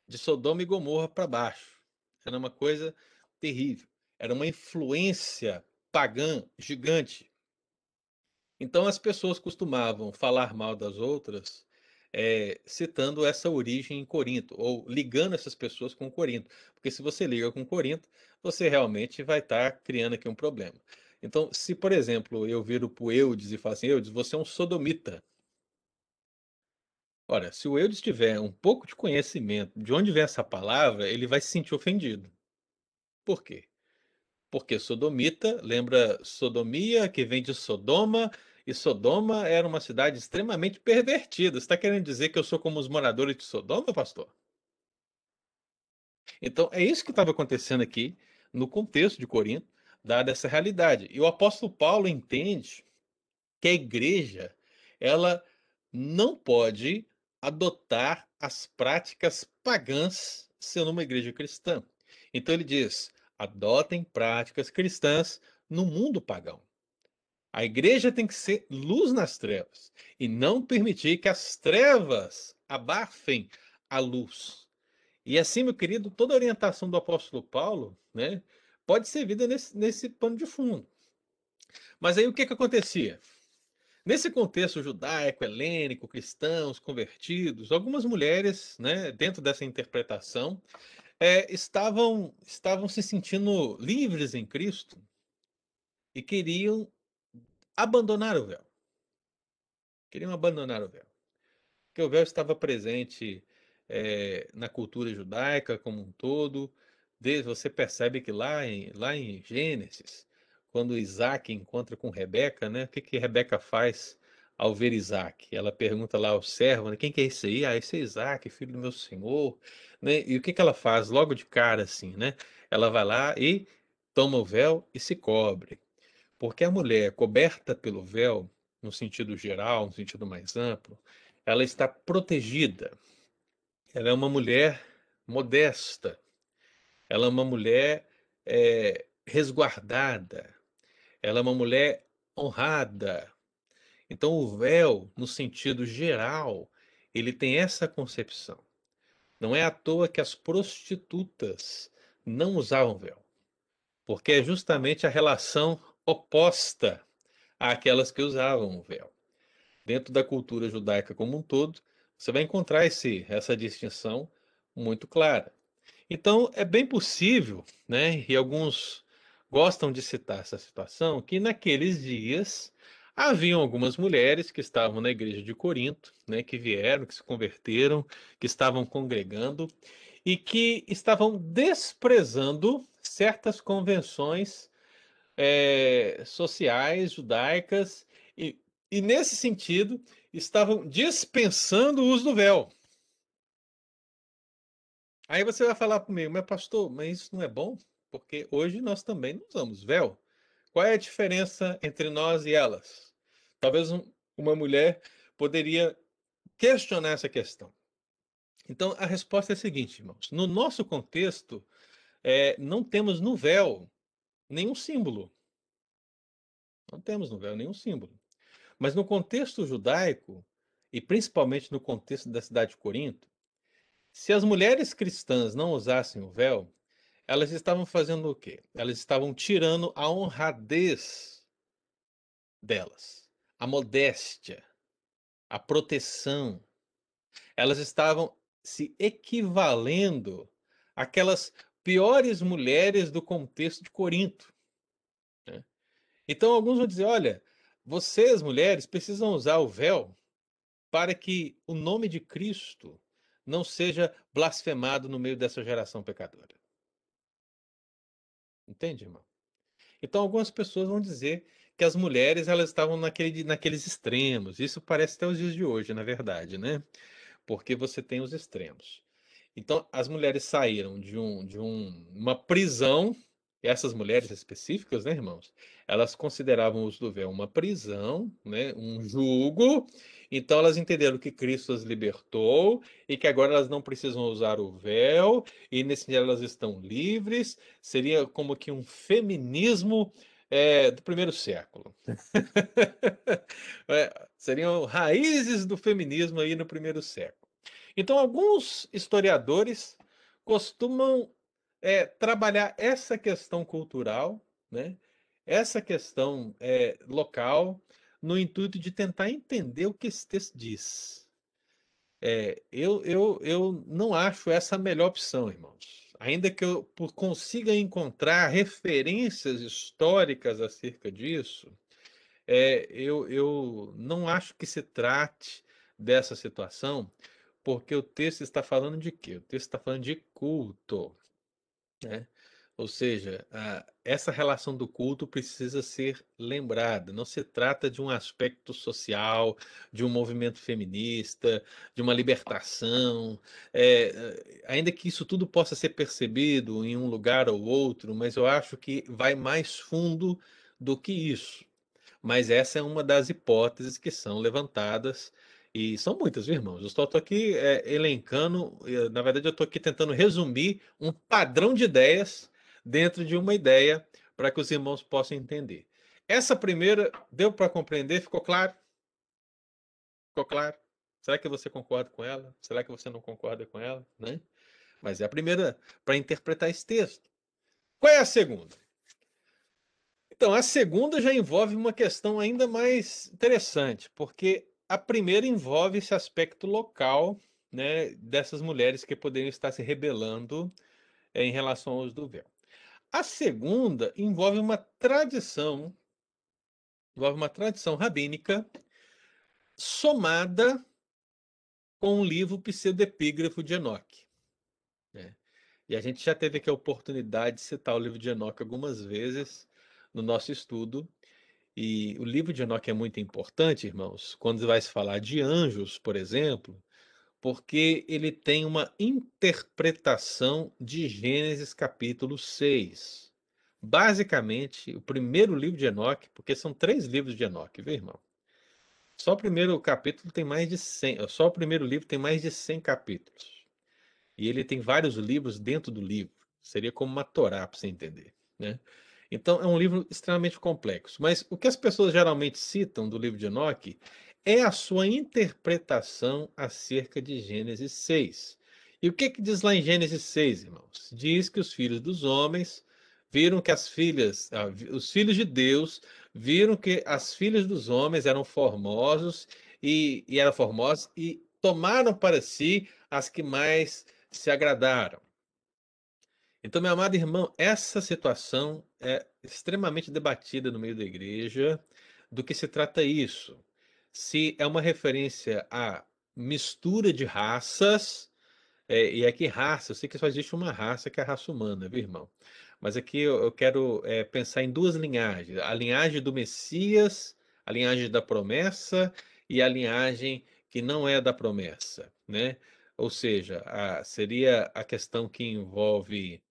S2: de Sodoma e Gomorra para baixo. Era uma coisa terrível. Era uma influência pagã gigante. Então as pessoas costumavam falar mal das outras, é, citando essa origem em Corinto, ou ligando essas pessoas com Corinto. Porque se você liga com Corinto, você realmente vai estar tá criando aqui um problema. Então, se, por exemplo, eu viro para o Eudes e falo assim, Eudes, você é um sodomita. Ora, se o Eudes tiver um pouco de conhecimento de onde vem essa palavra, ele vai se sentir ofendido. Por quê? Porque sodomita lembra sodomia, que vem de Sodoma, e Sodoma era uma cidade extremamente pervertida. Você está querendo dizer que eu sou como os moradores de Sodoma, pastor? Então, é isso que estava acontecendo aqui no contexto de Corinto dada essa realidade. E o apóstolo Paulo entende que a igreja ela não pode adotar as práticas pagãs sendo uma igreja cristã. Então ele diz: adotem práticas cristãs no mundo pagão. A igreja tem que ser luz nas trevas e não permitir que as trevas abafem a luz. E assim, meu querido, toda a orientação do apóstolo Paulo, né, pode ser vida nesse, nesse pano de fundo. Mas aí o que, que acontecia? Nesse contexto judaico, helênico, cristãos, convertidos, algumas mulheres, né, dentro dessa interpretação, é, estavam, estavam se sentindo livres em Cristo e queriam abandonar o véu. Queriam abandonar o véu. Porque o véu estava presente é, na cultura judaica como um todo. Você percebe que lá em, lá em Gênesis, quando Isaac encontra com Rebeca, né? O que, que Rebeca faz ao ver Isaac? Ela pergunta lá ao servo, né? quem que é esse aí? Ah, esse é Isaac, filho do meu senhor. Né? E o que, que ela faz logo de cara, assim, né? Ela vai lá e toma o véu e se cobre. Porque a mulher coberta pelo véu, no sentido geral, no sentido mais amplo, ela está protegida. Ela é uma mulher modesta. Ela é uma mulher é, resguardada ela é uma mulher honrada. Então, o véu, no sentido geral, ele tem essa concepção. Não é à toa que as prostitutas não usavam véu, porque é justamente a relação oposta àquelas que usavam o véu. Dentro da cultura judaica como um todo, você vai encontrar esse, essa distinção muito clara. Então, é bem possível, né, e alguns gostam de citar essa situação, que naqueles dias haviam algumas mulheres que estavam na igreja de Corinto, né, que vieram, que se converteram, que estavam congregando e que estavam desprezando certas convenções é, sociais judaicas e, e, nesse sentido, estavam dispensando o uso do véu. Aí você vai falar comigo, mas pastor, mas isso não é bom? porque hoje nós também não usamos véu. Qual é a diferença entre nós e elas? Talvez um, uma mulher poderia questionar essa questão. Então, a resposta é a seguinte, irmãos: no nosso contexto, é, não temos no véu nenhum símbolo. Não temos no véu nenhum símbolo. Mas no contexto judaico, e principalmente no contexto da cidade de Corinto, se as mulheres cristãs não usassem o véu, elas estavam fazendo o quê? Elas estavam tirando a honradez delas, a modéstia, a proteção. Elas estavam se equivalendo àquelas piores mulheres do contexto de Corinto. Né? Então, alguns vão dizer: olha, vocês, mulheres, precisam usar o véu para que o nome de Cristo não seja blasfemado no meio dessa geração pecadora. Entende, irmão? Então, algumas pessoas vão dizer que as mulheres elas estavam naquele, naqueles extremos. Isso parece até os dias de hoje, na verdade, né? Porque você tem os extremos. Então, as mulheres saíram de, um, de um, uma prisão essas mulheres específicas, né, irmãos? Elas consideravam o uso do véu uma prisão, né, um jugo. Então elas entenderam que Cristo as libertou e que agora elas não precisam usar o véu e nesse dia elas estão livres. Seria como que um feminismo é, do primeiro século. é, seriam raízes do feminismo aí no primeiro século. Então alguns historiadores costumam é trabalhar essa questão cultural, né? essa questão é, local, no intuito de tentar entender o que esse texto diz. É, eu, eu, eu não acho essa a melhor opção, irmãos. Ainda que eu consiga encontrar referências históricas acerca disso, é, eu, eu não acho que se trate dessa situação, porque o texto está falando de quê? O texto está falando de culto. Né? Ou seja, a, essa relação do culto precisa ser lembrada. Não se trata de um aspecto social, de um movimento feminista, de uma libertação. É, ainda que isso tudo possa ser percebido em um lugar ou outro, mas eu acho que vai mais fundo do que isso. Mas essa é uma das hipóteses que são levantadas e são muitas, irmãos? Eu estou aqui é, elencando, na verdade, eu estou aqui tentando resumir um padrão de ideias dentro de uma ideia para que os irmãos possam entender. Essa primeira deu para compreender? Ficou claro? Ficou claro? Será que você concorda com ela? Será que você não concorda com ela? Né? Mas é a primeira para interpretar esse texto. Qual é a segunda? Então, a segunda já envolve uma questão ainda mais interessante, porque a primeira envolve esse aspecto local, né, dessas mulheres que poderiam estar se rebelando eh, em relação ao uso do véu. A segunda envolve uma tradição, envolve uma tradição rabínica somada com o livro pseudepígrafo de Enoque. Né? E a gente já teve aqui a oportunidade de citar o livro de Enoque algumas vezes no nosso estudo. E o livro de Enoque é muito importante, irmãos, quando vai se falar de anjos, por exemplo, porque ele tem uma interpretação de Gênesis capítulo 6. Basicamente, o primeiro livro de Enoque, porque são três livros de Enoque, viu, irmão? Só o primeiro capítulo tem mais de 100, só o primeiro livro tem mais de 100 capítulos. E ele tem vários livros dentro do livro. Seria como uma Torá para você entender, né? Então é um livro extremamente complexo. Mas o que as pessoas geralmente citam do livro de Enoque é a sua interpretação acerca de Gênesis 6. E o que, que diz lá em Gênesis 6, irmãos? Diz que os filhos dos homens viram que as filhas, ah, os filhos de Deus viram que as filhas dos homens eram formosos e, e eram formosas e tomaram para si as que mais se agradaram. Então, meu amado irmão, essa situação é extremamente debatida no meio da igreja. Do que se trata isso? Se é uma referência à mistura de raças, é, e aqui raça, eu sei que só existe uma raça que é a raça humana, viu, irmão? Mas aqui eu, eu quero é, pensar em duas linhagens: a linhagem do Messias, a linhagem da promessa e a linhagem que não é da promessa, né? Ou seja, a, seria a questão que envolve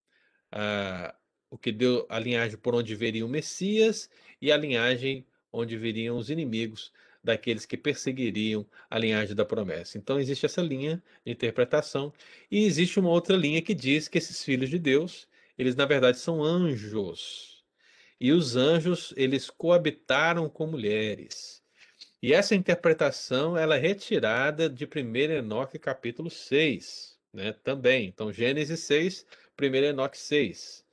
S2: a, o que deu a linhagem por onde viria o Messias e a linhagem onde viriam os inimigos daqueles que perseguiriam a linhagem da promessa. Então existe essa linha de interpretação e existe uma outra linha que diz que esses filhos de Deus, eles na verdade são anjos. E os anjos, eles coabitaram com mulheres. E essa interpretação ela é retirada de 1 Enoque capítulo 6, né? Também. Então Gênesis 6, 1 Enoque 6.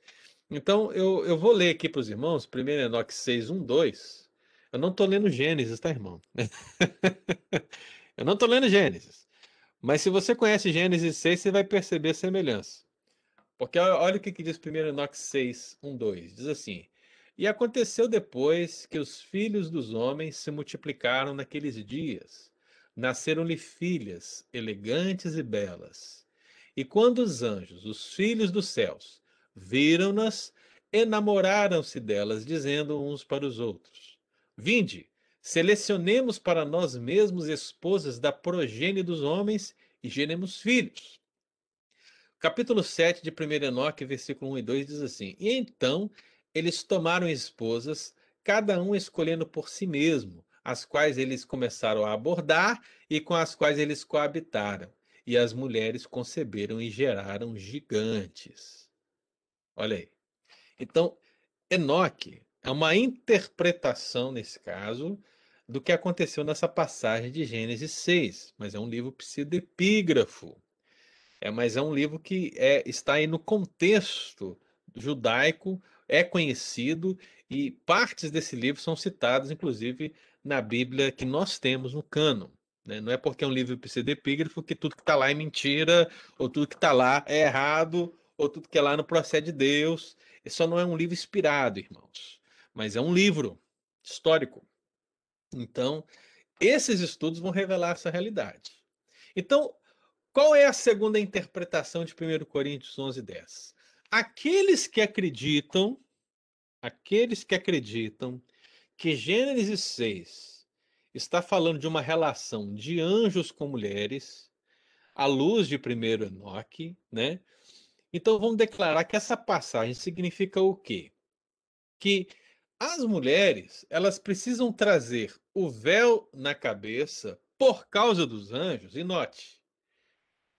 S2: Então eu, eu vou ler aqui para os irmãos, 1 Enoque 6, 1, 2. Eu não estou lendo Gênesis, tá, irmão? eu não estou lendo Gênesis. Mas se você conhece Gênesis 6, você vai perceber a semelhança. Porque olha o que, que diz 1 Enoque 6, 1, 2. Diz assim: E aconteceu depois que os filhos dos homens se multiplicaram naqueles dias. Nasceram-lhe filhas, elegantes e belas. E quando os anjos, os filhos dos céus, viram-nas, enamoraram-se delas, dizendo uns para os outros: Vinde, selecionemos para nós mesmos esposas da progênie dos homens e geremos filhos. Capítulo 7 de 1 Enoque, versículo 1 e 2 diz assim: E então eles tomaram esposas, cada um escolhendo por si mesmo, as quais eles começaram a abordar e com as quais eles coabitaram. E as mulheres conceberam e geraram gigantes. Olha aí. Então, Enoque é uma interpretação, nesse caso, do que aconteceu nessa passagem de Gênesis 6, mas é um livro pseudepígrafo. É, mas é um livro que é, está aí no contexto judaico, é conhecido e partes desse livro são citadas, inclusive, na Bíblia que nós temos no cânon. Né? Não é porque é um livro pseudepígrafo que tudo que está lá é mentira, ou tudo que está lá é errado, ou tudo que é lá não procede de Deus. Isso não é um livro inspirado, irmãos, mas é um livro histórico. Então, esses estudos vão revelar essa realidade. Então, qual é a segunda interpretação de 1 Coríntios 11, 10? Aqueles que acreditam, aqueles que acreditam que Gênesis 6 está falando de uma relação de anjos com mulheres, à luz de 1 Enoque, né? Então vamos declarar que essa passagem significa o quê? Que as mulheres, elas precisam trazer o véu na cabeça por causa dos anjos, e note,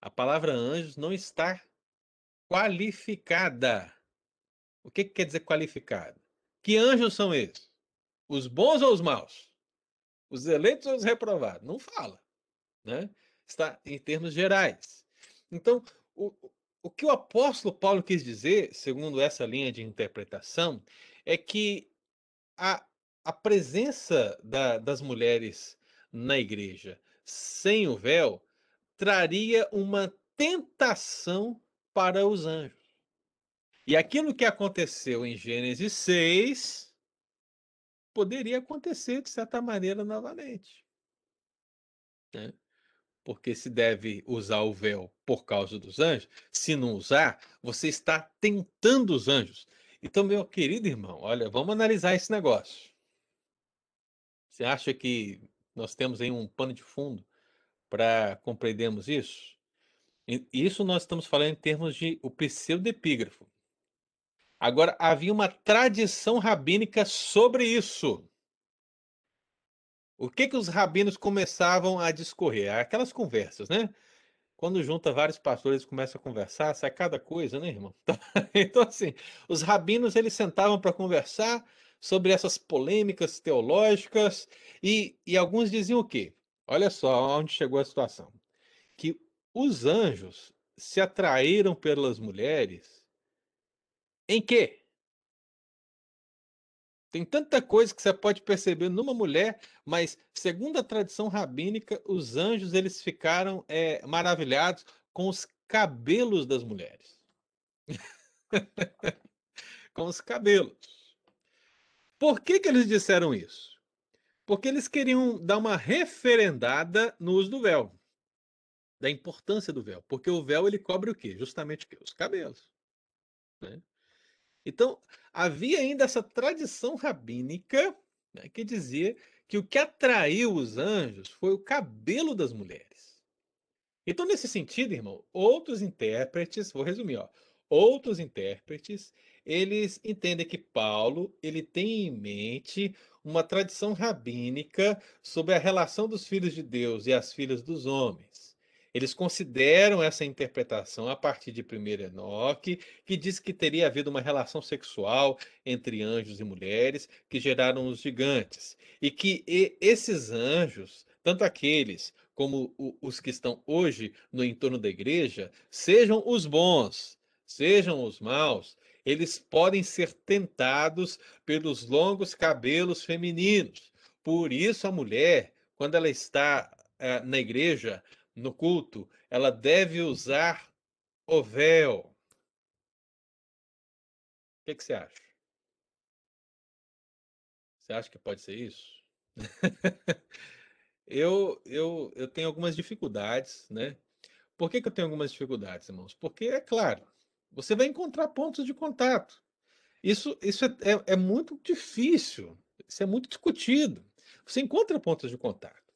S2: a palavra anjos não está qualificada. O que, que quer dizer qualificada? Que anjos são esses? Os bons ou os maus? Os eleitos ou os reprovados? Não fala. Né? Está em termos gerais. Então, o, o que o apóstolo Paulo quis dizer, segundo essa linha de interpretação, é que a, a presença da, das mulheres na igreja sem o véu traria uma tentação para os anjos. E aquilo que aconteceu em Gênesis 6 poderia acontecer de certa maneira novamente. Né? Porque se deve usar o véu por causa dos anjos, se não usar, você está tentando os anjos. Então, meu querido irmão, olha, vamos analisar esse negócio. Você acha que nós temos aí um pano de fundo para compreendermos isso? Isso nós estamos falando em termos de o pseudepígrafo. Agora, havia uma tradição rabínica sobre isso. O que que os rabinos começavam a discorrer? Aquelas conversas, né? Quando junta vários pastores começa a conversar, sai cada coisa, né, irmão? Então, assim, os rabinos eles sentavam para conversar sobre essas polêmicas teológicas e, e alguns diziam o quê? Olha só onde chegou a situação. Que os anjos se atraíram pelas mulheres em quê? Tem tanta coisa que você pode perceber numa mulher, mas segundo a tradição rabínica, os anjos eles ficaram é, maravilhados com os cabelos das mulheres. com os cabelos. Por que, que eles disseram isso? Porque eles queriam dar uma referendada no uso do véu, da importância do véu, porque o véu ele cobre o quê? Justamente o quê? Os cabelos. Né? Então, havia ainda essa tradição rabínica né, que dizia que o que atraiu os anjos foi o cabelo das mulheres. Então, nesse sentido, irmão, outros intérpretes, vou resumir, ó, outros intérpretes, eles entendem que Paulo ele tem em mente uma tradição rabínica sobre a relação dos filhos de Deus e as filhas dos homens. Eles consideram essa interpretação a partir de 1 Enoque, que diz que teria havido uma relação sexual entre anjos e mulheres que geraram os gigantes. E que esses anjos, tanto aqueles como os que estão hoje no entorno da igreja, sejam os bons, sejam os maus, eles podem ser tentados pelos longos cabelos femininos. Por isso, a mulher, quando ela está eh, na igreja, no culto, ela deve usar o véu. O que, que você acha? Você acha que pode ser isso? eu, eu, eu tenho algumas dificuldades, né? Por que, que eu tenho algumas dificuldades, irmãos? Porque, é claro, você vai encontrar pontos de contato. Isso, isso é, é, é muito difícil, isso é muito discutido. Você encontra pontos de contato.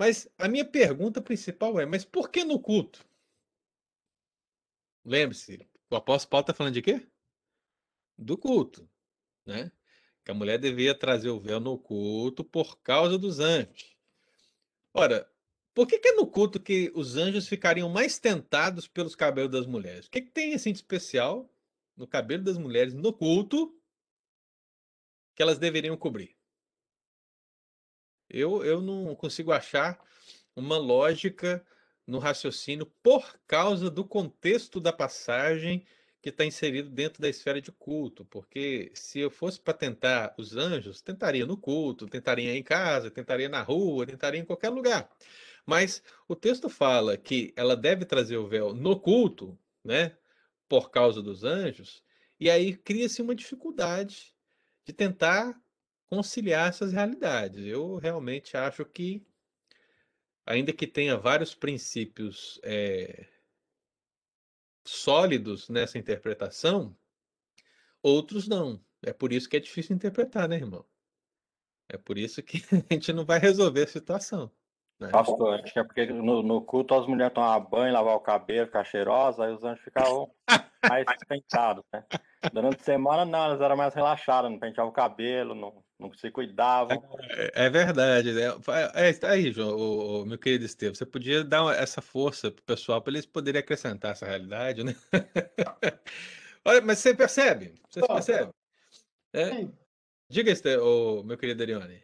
S2: Mas a minha pergunta principal é: mas por que no culto? Lembre-se, o apóstolo Paulo está falando de quê? Do culto, né? Que a mulher devia trazer o véu no culto por causa dos anjos. Ora, por que, que é no culto que os anjos ficariam mais tentados pelos cabelos das mulheres? O que, que tem assim de especial no cabelo das mulheres no culto que elas deveriam cobrir? Eu, eu não consigo achar uma lógica no raciocínio por causa do contexto da passagem que está inserido dentro da esfera de culto. Porque se eu fosse para tentar os anjos, tentaria no culto, tentaria em casa, tentaria na rua, tentaria em qualquer lugar. Mas o texto fala que ela deve trazer o véu no culto, né? Por causa dos anjos, e aí cria-se uma dificuldade de tentar conciliar essas realidades. Eu realmente acho que, ainda que tenha vários princípios é, sólidos nessa interpretação, outros não. É por isso que é difícil interpretar, né, irmão? É por isso que a gente não vai resolver a situação. Né?
S8: Pastor, acho que é porque no, no culto as mulheres tomam banho, lavar o cabelo, ficar cheirosa, aí os anjos ficavam mais penteados, né? Durante a semana, não, elas eram mais relaxadas, não penteavam o cabelo, não, não se cuidavam.
S2: É, é verdade. Né? É, é, aí, João, o, o, meu querido Estevam, você podia dar uma, essa força pro pessoal para eles poderem acrescentar essa realidade, né? Olha, mas você percebe? Você percebe? É? Diga, o meu querido Arione.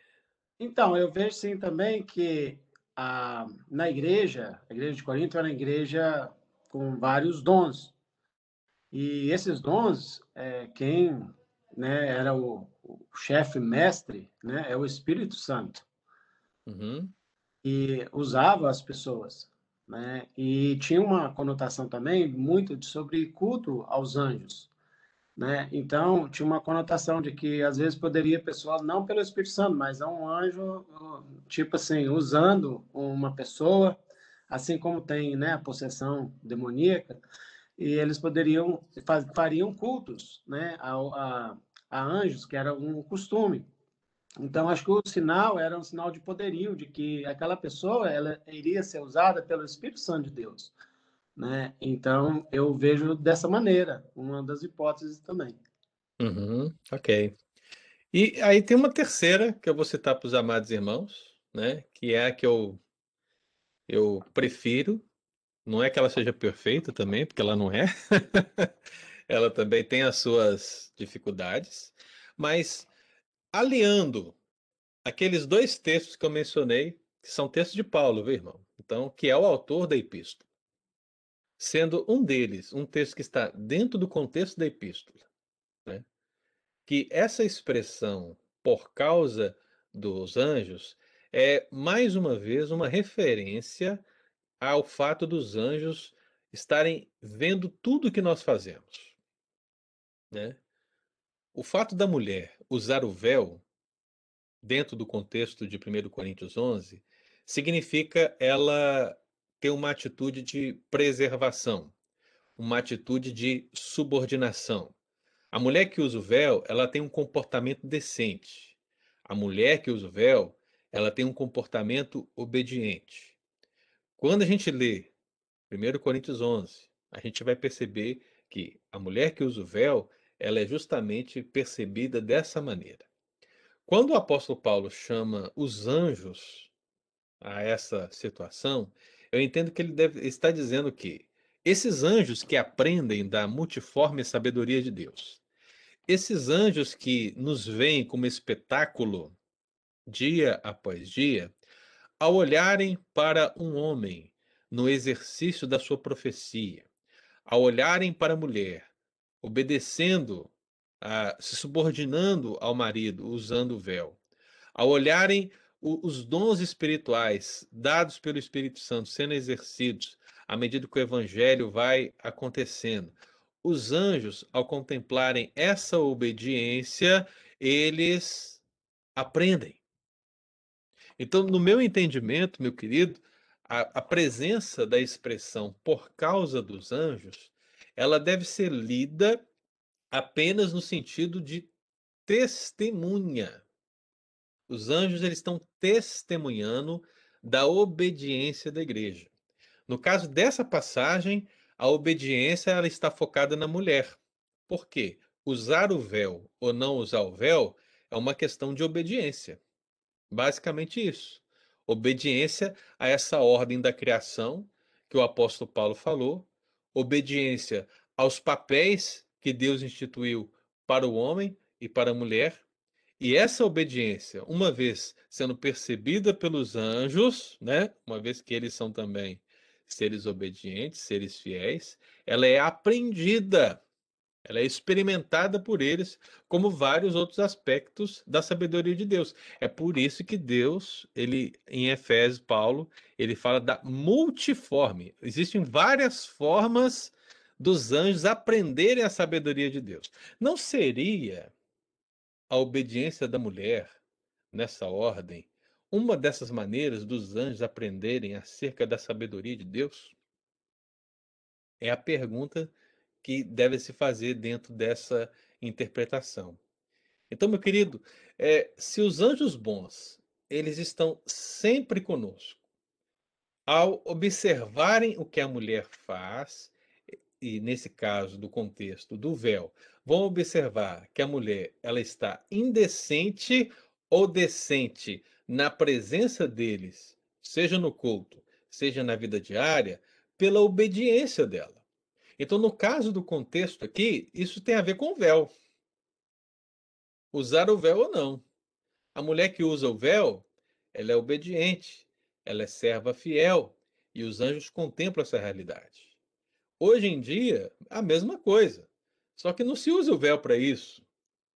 S3: Então, eu vejo sim também que a, na igreja, a igreja de Corinto era uma igreja com vários dons. E esses dons, é, quem né, era o, o chefe mestre, né, é o Espírito Santo.
S2: Uhum.
S3: E usava as pessoas, né? E tinha uma conotação também muito sobre culto aos anjos, né? Então, tinha uma conotação de que às vezes poderia pessoa não pelo Espírito Santo, mas a um anjo, tipo assim, usando uma pessoa, assim como tem, né, a possessão demoníaca, e eles poderiam fariam cultos, né, a, a, a anjos, que era um costume. Então, acho que o sinal era um sinal de poderio, de que aquela pessoa ela iria ser usada pelo Espírito Santo de Deus. Né? Então, eu vejo dessa maneira, uma das hipóteses também.
S2: Uhum, ok. E aí tem uma terceira que eu vou citar para os amados irmãos, né? que é a que eu, eu prefiro. Não é que ela seja perfeita também, porque ela não é. ela também tem as suas dificuldades, mas aliando aqueles dois textos que eu mencionei, que são textos de Paulo, viu, irmão? Então, que é o autor da epístola sendo um deles um texto que está dentro do contexto da epístola, né? que essa expressão por causa dos anjos é mais uma vez uma referência ao fato dos anjos estarem vendo tudo que nós fazemos. Né? O fato da mulher usar o véu, dentro do contexto de 1 Coríntios 11, significa ela ter uma atitude de preservação, uma atitude de subordinação. A mulher que usa o véu, ela tem um comportamento decente. A mulher que usa o véu, ela tem um comportamento obediente. Quando a gente lê 1 Coríntios 11, a gente vai perceber que a mulher que usa o véu, ela é justamente percebida dessa maneira. Quando o apóstolo Paulo chama os anjos a essa situação, eu entendo que ele deve estar dizendo que esses anjos que aprendem da multiforme sabedoria de Deus, esses anjos que nos veem como espetáculo dia após dia, ao olharem para um homem no exercício da sua profecia, ao olharem para a mulher, obedecendo, a, se subordinando ao marido, usando o véu, ao olharem os dons espirituais dados pelo Espírito Santo sendo exercidos à medida que o evangelho vai acontecendo. Os anjos, ao contemplarem essa obediência, eles aprendem. Então, no meu entendimento, meu querido, a, a presença da expressão por causa dos anjos, ela deve ser lida apenas no sentido de testemunha os anjos eles estão testemunhando da obediência da igreja. No caso dessa passagem, a obediência ela está focada na mulher. Por quê? Usar o véu ou não usar o véu é uma questão de obediência. Basicamente isso. Obediência a essa ordem da criação que o apóstolo Paulo falou, obediência aos papéis que Deus instituiu para o homem e para a mulher, e essa obediência, uma vez sendo percebida pelos anjos, né, uma vez que eles são também seres obedientes, seres fiéis, ela é aprendida, ela é experimentada por eles, como vários outros aspectos da sabedoria de Deus. É por isso que Deus, ele em Efésios, Paulo, ele fala da multiforme. Existem várias formas dos anjos aprenderem a sabedoria de Deus. Não seria a obediência da mulher, nessa ordem, uma dessas maneiras dos anjos aprenderem acerca da sabedoria de Deus? É a pergunta que deve se fazer dentro dessa interpretação. Então, meu querido, é, se os anjos bons, eles estão sempre conosco, ao observarem o que a mulher faz, e nesse caso do contexto do véu, vão observar que a mulher ela está indecente ou decente na presença deles, seja no culto, seja na vida diária, pela obediência dela. Então, no caso do contexto aqui, isso tem a ver com o véu. Usar o véu ou não. A mulher que usa o véu, ela é obediente, ela é serva fiel, e os anjos contemplam essa realidade. Hoje em dia, a mesma coisa. Só que não se usa o véu para isso.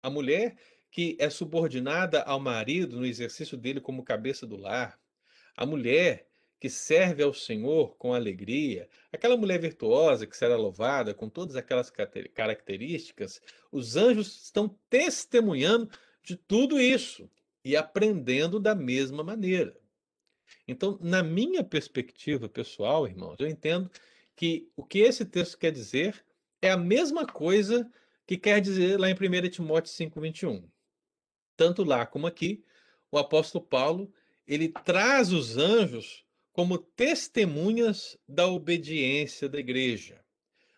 S2: A mulher que é subordinada ao marido no exercício dele como cabeça do lar. A mulher que serve ao Senhor com alegria, aquela mulher virtuosa que será louvada com todas aquelas características, os anjos estão testemunhando de tudo isso e aprendendo da mesma maneira. Então, na minha perspectiva pessoal, irmãos, eu entendo que o que esse texto quer dizer é a mesma coisa que quer dizer lá em 1 Timóteo 5:21. Tanto lá como aqui, o apóstolo Paulo, ele traz os anjos como testemunhas da obediência da igreja.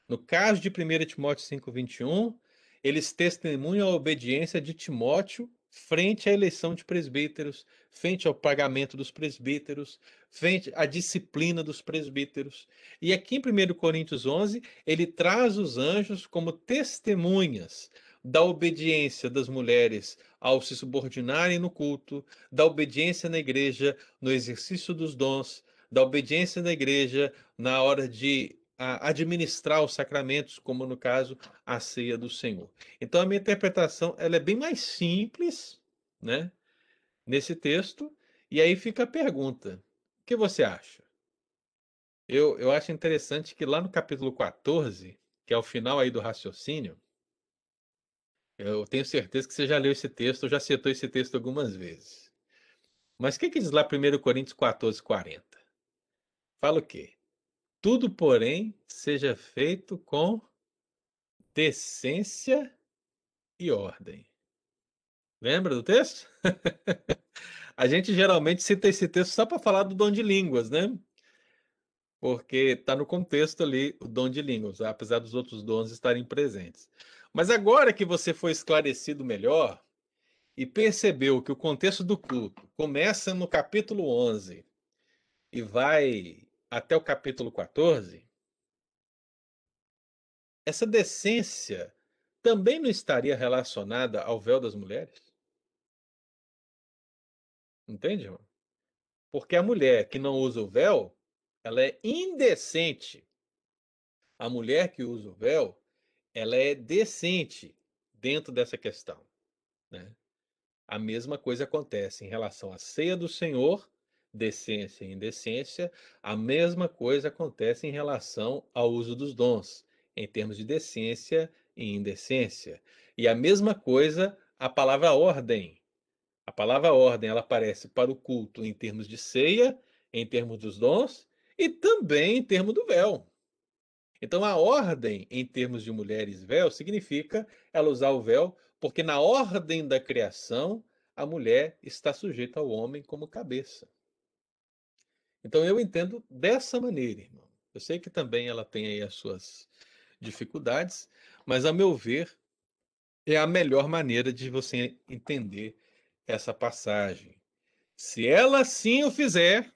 S2: No caso de 1 Timóteo 5:21, eles testemunham a obediência de Timóteo frente à eleição de presbíteros, frente ao pagamento dos presbíteros, frente à disciplina dos presbíteros. E aqui em 1 Coríntios 11, ele traz os anjos como testemunhas da obediência das mulheres ao se subordinarem no culto, da obediência na igreja no exercício dos dons, da obediência na igreja na hora de administrar os sacramentos, como no caso a ceia do Senhor. Então a minha interpretação ela é bem mais simples, né, nesse texto. E aí fica a pergunta: o que você acha? Eu, eu acho interessante que lá no capítulo 14, que é o final aí do raciocínio, eu tenho certeza que você já leu esse texto, já citou esse texto algumas vezes. Mas o que, que diz lá 1 Coríntios 14, 40? Fala o quê? Tudo, porém, seja feito com decência e ordem. Lembra do texto? a gente geralmente cita esse texto só para falar do dom de línguas, né? Porque está no contexto ali o dom de línguas, apesar dos outros dons estarem presentes. Mas agora que você foi esclarecido melhor e percebeu que o contexto do culto começa no capítulo 11 e vai até o capítulo 14, essa decência também não estaria relacionada ao véu das mulheres? Entende, irmão? Porque a mulher que não usa o véu, ela é indecente. A mulher que usa o véu, ela é decente dentro dessa questão. Né? A mesma coisa acontece em relação à ceia do Senhor decência e indecência, a mesma coisa acontece em relação ao uso dos dons, em termos de decência e indecência. E a mesma coisa a palavra ordem. A palavra ordem ela aparece para o culto em termos de ceia, em termos dos dons e também em termos do véu. Então a ordem em termos de mulheres véu significa ela usar o véu, porque na ordem da criação a mulher está sujeita ao homem como cabeça. Então eu entendo dessa maneira, irmão. Eu sei que também ela tem aí as suas dificuldades, mas a meu ver é a melhor maneira de você entender essa passagem. Se ela assim o fizer,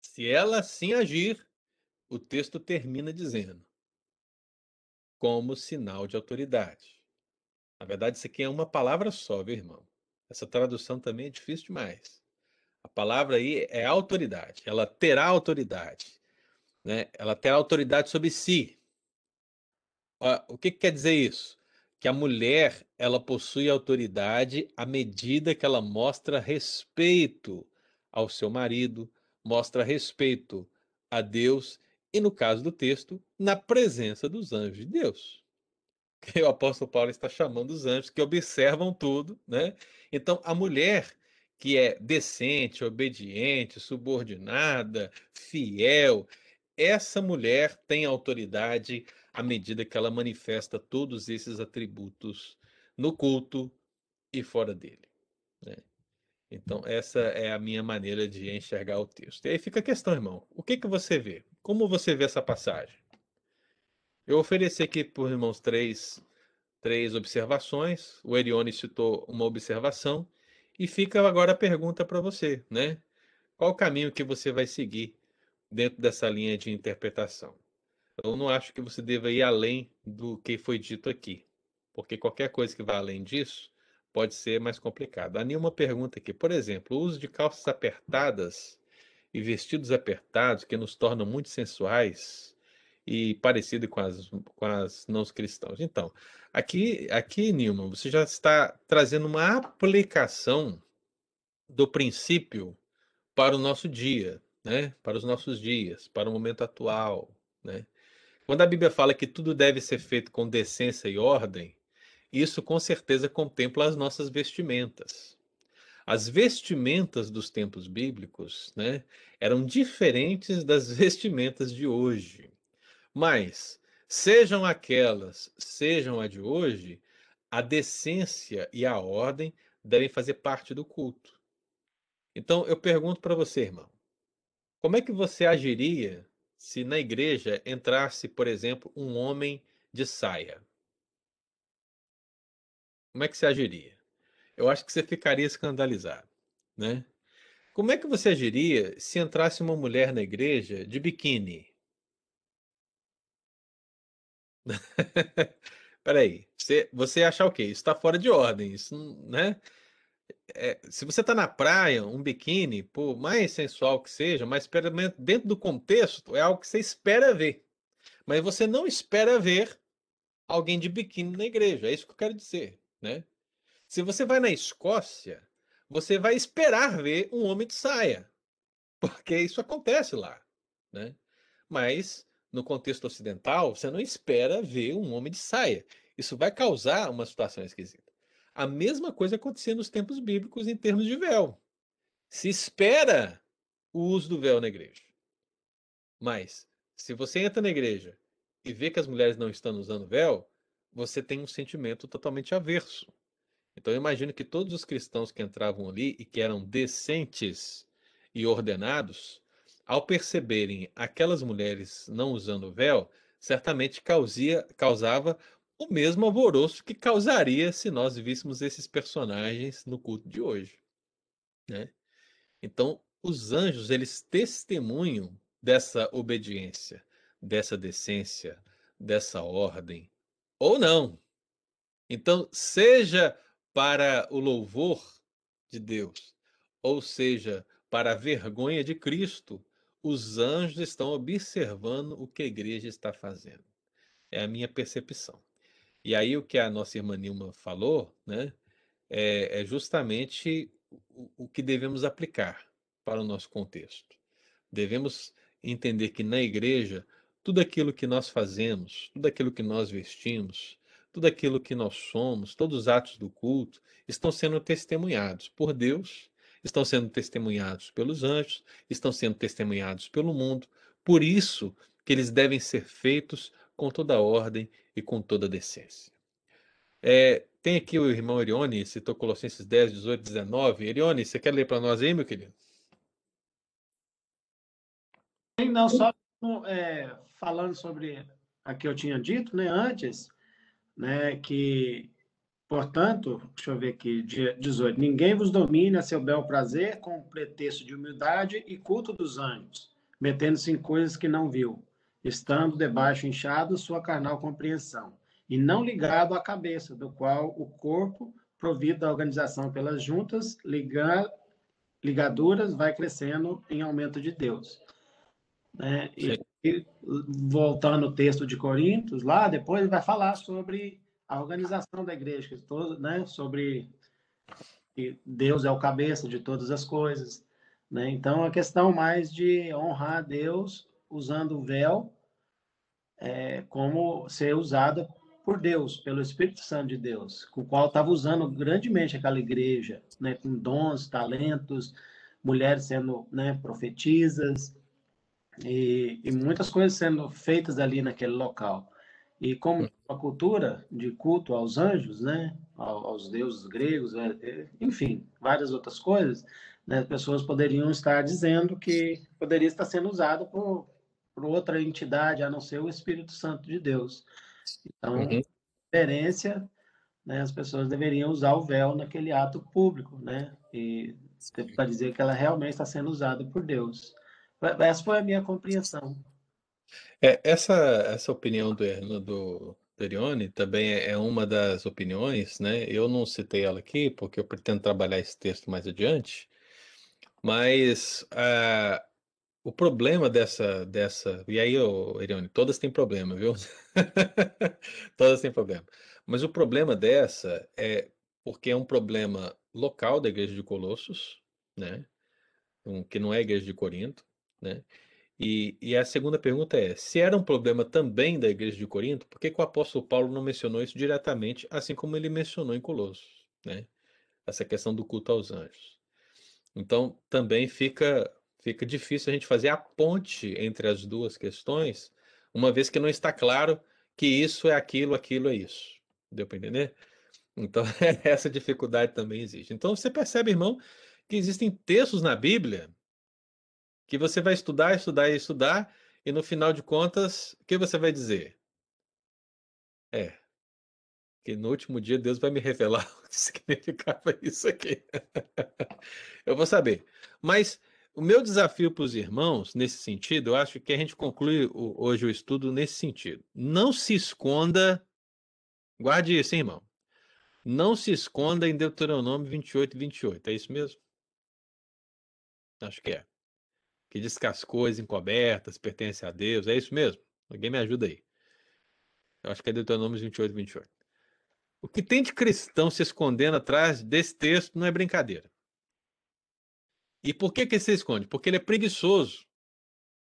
S2: se ela assim agir, o texto termina dizendo: como sinal de autoridade. Na verdade, isso aqui é uma palavra só, viu, irmão? Essa tradução também é difícil demais. Palavra aí é autoridade. Ela terá autoridade. Né? Ela terá autoridade sobre si. O que, que quer dizer isso? Que a mulher ela possui autoridade à medida que ela mostra respeito ao seu marido, mostra respeito a Deus e, no caso do texto, na presença dos anjos de Deus. O apóstolo Paulo está chamando os anjos que observam tudo, né? Então, a mulher que é decente, obediente, subordinada, fiel, essa mulher tem autoridade à medida que ela manifesta todos esses atributos no culto e fora dele. Né? Então, essa é a minha maneira de enxergar o texto. E aí fica a questão, irmão: o que, que você vê? Como você vê essa passagem? Eu ofereci aqui para os irmãos três, três observações. O Erione citou uma observação e fica agora a pergunta para você, né? Qual o caminho que você vai seguir dentro dessa linha de interpretação? Eu não acho que você deva ir além do que foi dito aqui, porque qualquer coisa que vá além disso pode ser mais complicado. Há nenhuma pergunta aqui. Por exemplo, o uso de calças apertadas e vestidos apertados que nos tornam muito sensuais e parecido com as, com as não cristãos. Então, aqui, aqui, Nilma, você já está trazendo uma aplicação do princípio para o nosso dia, né? Para os nossos dias, para o momento atual, né? Quando a Bíblia fala que tudo deve ser feito com decência e ordem, isso com certeza contempla as nossas vestimentas. As vestimentas dos tempos bíblicos né, eram diferentes das vestimentas de hoje. Mas, sejam aquelas, sejam a de hoje, a decência e a ordem devem fazer parte do culto. Então, eu pergunto para você, irmão, como é que você agiria se na igreja entrasse, por exemplo, um homem de saia? Como é que você agiria? Eu acho que você ficaria escandalizado, né? Como é que você agiria se entrasse uma mulher na igreja de biquíni? Peraí, você, você achar o quê? Isso está fora de ordem, isso, né? É, se você está na praia, um biquíni, por mais sensual que seja, mas dentro do contexto, é algo que você espera ver. Mas você não espera ver alguém de biquíni na igreja, é isso que eu quero dizer, né? Se você vai na Escócia, você vai esperar ver um homem de saia, porque isso acontece lá, né? Mas no contexto ocidental, você não espera ver um homem de saia. Isso vai causar uma situação esquisita. A mesma coisa acontecia nos tempos bíblicos em termos de véu. Se espera o uso do véu na igreja. Mas, se você entra na igreja e vê que as mulheres não estão usando véu, você tem um sentimento totalmente averso. Então eu imagino que todos os cristãos que entravam ali e que eram decentes e ordenados, ao perceberem aquelas mulheres não usando véu, certamente causia, causava o mesmo alvoroço que causaria se nós víssemos esses personagens no culto de hoje. Né? Então, os anjos, eles testemunham dessa obediência, dessa decência, dessa ordem, ou não. Então, seja para o louvor de Deus, ou seja, para a vergonha de Cristo, os anjos estão observando o que a igreja está fazendo. É a minha percepção. E aí o que a nossa irmã Nilma falou, né, é, é justamente o, o que devemos aplicar para o nosso contexto. Devemos entender que na igreja tudo aquilo que nós fazemos, tudo aquilo que nós vestimos, tudo aquilo que nós somos, todos os atos do culto, estão sendo testemunhados por Deus, estão sendo testemunhados pelos anjos, estão sendo testemunhados pelo mundo. Por isso que eles devem ser feitos com toda a ordem e com toda a decência. É, tem aqui o irmão Erione, citou Colossenses 10, 18, 19. Erione, você quer ler para nós aí, meu querido?
S3: Não, só é, falando sobre a que eu tinha dito né, antes, né, que, portanto, deixa eu ver aqui, 18, ninguém vos domine a seu bel prazer com pretexto de humildade e culto dos anjos, metendo-se em coisas que não viu, estando debaixo inchado sua carnal compreensão, e não ligado à cabeça, do qual o corpo, provido da organização pelas juntas, liga, ligaduras, vai crescendo em aumento de Deus. Né? E e, voltando ao texto de Coríntios, lá depois ele vai falar sobre a organização da igreja, né, sobre que Deus é o cabeça de todas as coisas. Né? Então, a questão mais de honrar a Deus usando o véu é, como ser usado por Deus, pelo Espírito Santo de Deus, o qual estava usando grandemente aquela igreja, né, com dons, talentos, mulheres sendo né, profetisas, e, e muitas coisas sendo feitas ali naquele local. E como a cultura de culto aos anjos, né, aos deuses gregos, é, é, enfim, várias outras coisas, né, as pessoas poderiam estar dizendo que poderia estar sendo usado por, por outra entidade, a não ser o Espírito Santo de Deus. Então, uhum. referência, né, as pessoas deveriam usar o véu naquele ato público, né, e para dizer que ela realmente está sendo usada por Deus. Essa foi a minha compreensão.
S2: É, essa, essa opinião do, do Derione também é, é uma das opiniões, né? Eu não citei ela aqui porque eu pretendo trabalhar esse texto mais adiante, mas uh, o problema dessa, dessa. E aí, Erione, todas têm problema, viu? todas têm problema. Mas o problema dessa é porque é um problema local da igreja de Colossos, né? Um, que não é a igreja de Corinto, né? E, e, a segunda pergunta é: se era um problema também da igreja de Corinto, por que, que o apóstolo Paulo não mencionou isso diretamente, assim como ele mencionou em Colossos, né? Essa questão do culto aos anjos. Então, também fica, fica difícil a gente fazer a ponte entre as duas questões, uma vez que não está claro que isso é aquilo, aquilo é isso. Deu para entender? Então, essa dificuldade também existe. Então, você percebe, irmão, que existem textos na Bíblia que você vai estudar, estudar e estudar, e no final de contas, o que você vai dizer? É, que no último dia Deus vai me revelar o que significava isso aqui. eu vou saber. Mas o meu desafio para os irmãos, nesse sentido, eu acho que a gente conclui o, hoje o estudo nesse sentido. Não se esconda, guarde isso, hein, irmão. Não se esconda em Deuteronômio 28 e 28. É isso mesmo? Acho que é que diz que as coisas encobertas pertencem a Deus. É isso mesmo? Alguém me ajuda aí. Eu acho que é Deuteronômio 28, 28. O que tem de cristão se escondendo atrás desse texto não é brincadeira. E por que, que ele se esconde? Porque ele é preguiçoso.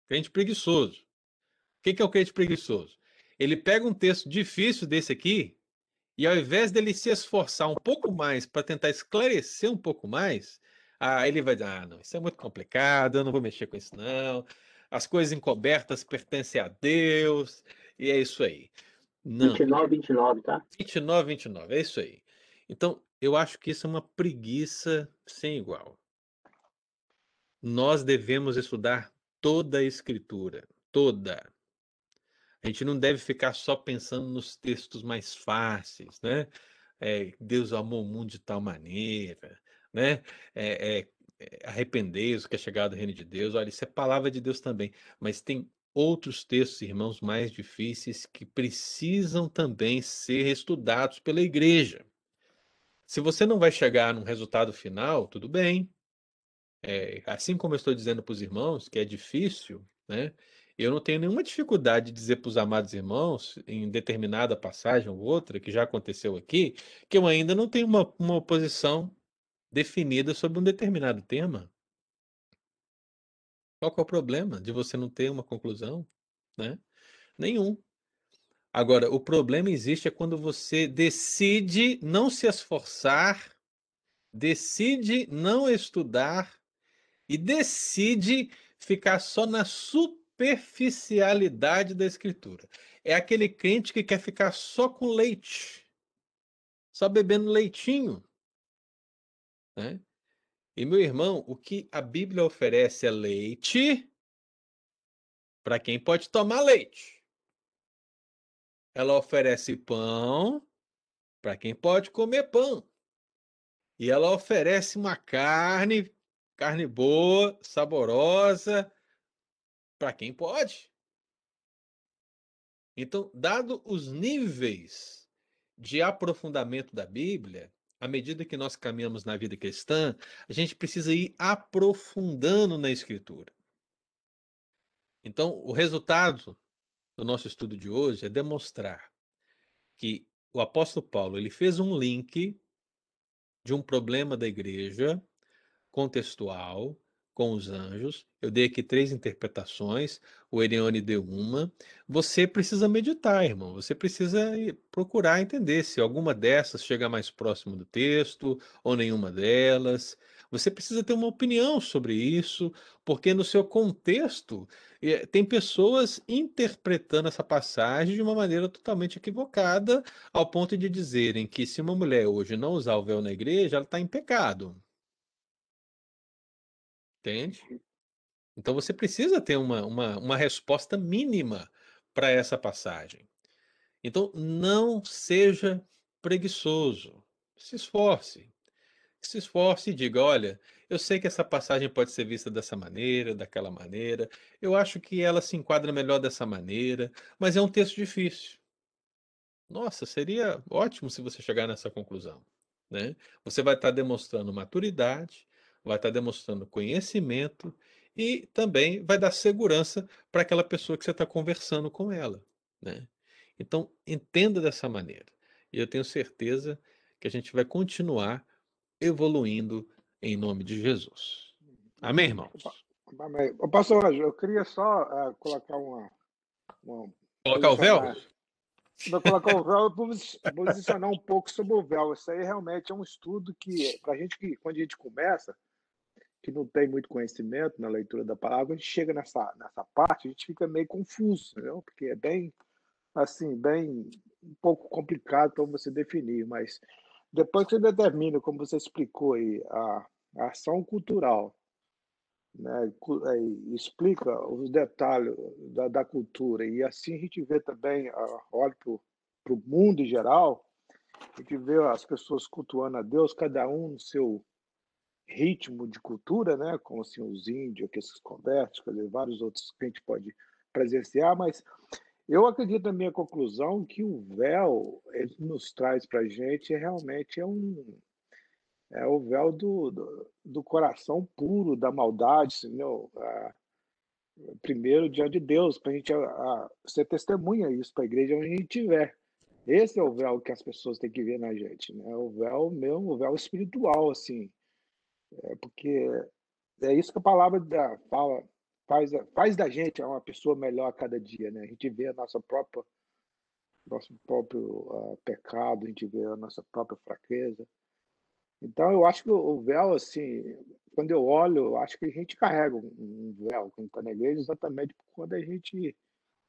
S2: Crente preguiçoso. O que, que é o crente preguiçoso? Ele pega um texto difícil desse aqui e ao invés dele se esforçar um pouco mais para tentar esclarecer um pouco mais, ah, ele vai dizer: ah, não, isso é muito complicado, eu não vou mexer com isso, não. As coisas encobertas pertencem a Deus, e é isso aí.
S7: Não. 29, 29, tá?
S2: 29, 29, é isso aí. Então, eu acho que isso é uma preguiça sem igual. Nós devemos estudar toda a Escritura, toda. A gente não deve ficar só pensando nos textos mais fáceis, né? É, Deus amou o mundo de tal maneira, né? É, é, é arrependei-os que é chegado o reino de Deus. Olha, isso é palavra de Deus também. Mas tem outros textos, irmãos, mais difíceis que precisam também ser estudados pela igreja. Se você não vai chegar num resultado final, tudo bem. É, assim como eu estou dizendo para os irmãos que é difícil, né? Eu não tenho nenhuma dificuldade de dizer para os amados irmãos, em determinada passagem ou outra, que já aconteceu aqui, que eu ainda não tenho uma, uma posição definida sobre um determinado tema. Qual é o problema de você não ter uma conclusão? Né? Nenhum. Agora, o problema existe é quando você decide não se esforçar, decide não estudar e decide ficar só na superficialidade da escritura. É aquele crente que quer ficar só com leite, só bebendo leitinho. Né? E meu irmão, o que a Bíblia oferece é leite para quem pode tomar leite. Ela oferece pão para quem pode comer pão. E ela oferece uma carne, carne boa, saborosa, para quem pode. Então, dado os níveis de aprofundamento da Bíblia, à medida que nós caminhamos na vida cristã, a gente precisa ir aprofundando na Escritura. Então, o resultado do nosso estudo de hoje é demonstrar que o apóstolo Paulo ele fez um link de um problema da igreja contextual com os anjos. Eu dei aqui três interpretações, o Erione deu uma. Você precisa meditar, irmão. Você precisa procurar entender se alguma dessas chega mais próximo do texto ou nenhuma delas. Você precisa ter uma opinião sobre isso, porque no seu contexto eh, tem pessoas interpretando essa passagem de uma maneira totalmente equivocada, ao ponto de dizerem que se uma mulher hoje não usar o véu na igreja, ela está em pecado. Entende? Então você precisa ter uma, uma, uma resposta mínima para essa passagem. Então não seja preguiçoso. Se esforce. Se esforce e diga: olha, eu sei que essa passagem pode ser vista dessa maneira, daquela maneira. Eu acho que ela se enquadra melhor dessa maneira, mas é um texto difícil. Nossa, seria ótimo se você chegar nessa conclusão. Né? Você vai estar demonstrando maturidade, vai estar demonstrando conhecimento e também vai dar segurança para aquela pessoa que você está conversando com ela, né? Então, entenda dessa maneira. E eu tenho certeza que a gente vai continuar evoluindo em nome de Jesus. Amém, irmãos?
S9: Amém. Pastor Anjo, eu queria só uh, colocar uma, uma.
S2: Colocar o véu?
S9: Vou colocar o véu e posicionar um pouco sobre o véu. Isso aí realmente é um estudo que, para a gente, que, quando a gente começa, que não tem muito conhecimento na leitura da palavra, a gente chega nessa, nessa parte, a gente fica meio confuso, entendeu? porque é bem, assim, bem um pouco complicado para você definir, mas depois que você determina, como você explicou aí, a, a ação cultural, né, é, explica os detalhes da, da, cultura, e assim a gente vê também, olha para o mundo em geral, a gente vê as pessoas cultuando a Deus, cada um no seu ritmo de cultura, né, como assim os índios que se convertem, quer dizer, vários outros que a gente pode presenciar, mas eu acredito na minha conclusão que o véu ele nos traz para a gente realmente é um é o véu do, do, do coração puro da maldade, entendeu? Ah, primeiro diante de Deus, para a gente a, ser testemunha isso para a igreja onde a gente estiver. Esse é o véu que as pessoas têm que ver na gente, né? O véu mesmo, o véu espiritual, assim. É porque é isso que a palavra da, fala, faz, faz da gente uma pessoa melhor a cada dia, né? A gente vê a nossa própria nosso próprio uh, pecado, a gente vê a nossa própria fraqueza. Então, eu acho que o véu, assim, quando eu olho, eu acho que a gente carrega um véu quando está igreja, exatamente quando a gente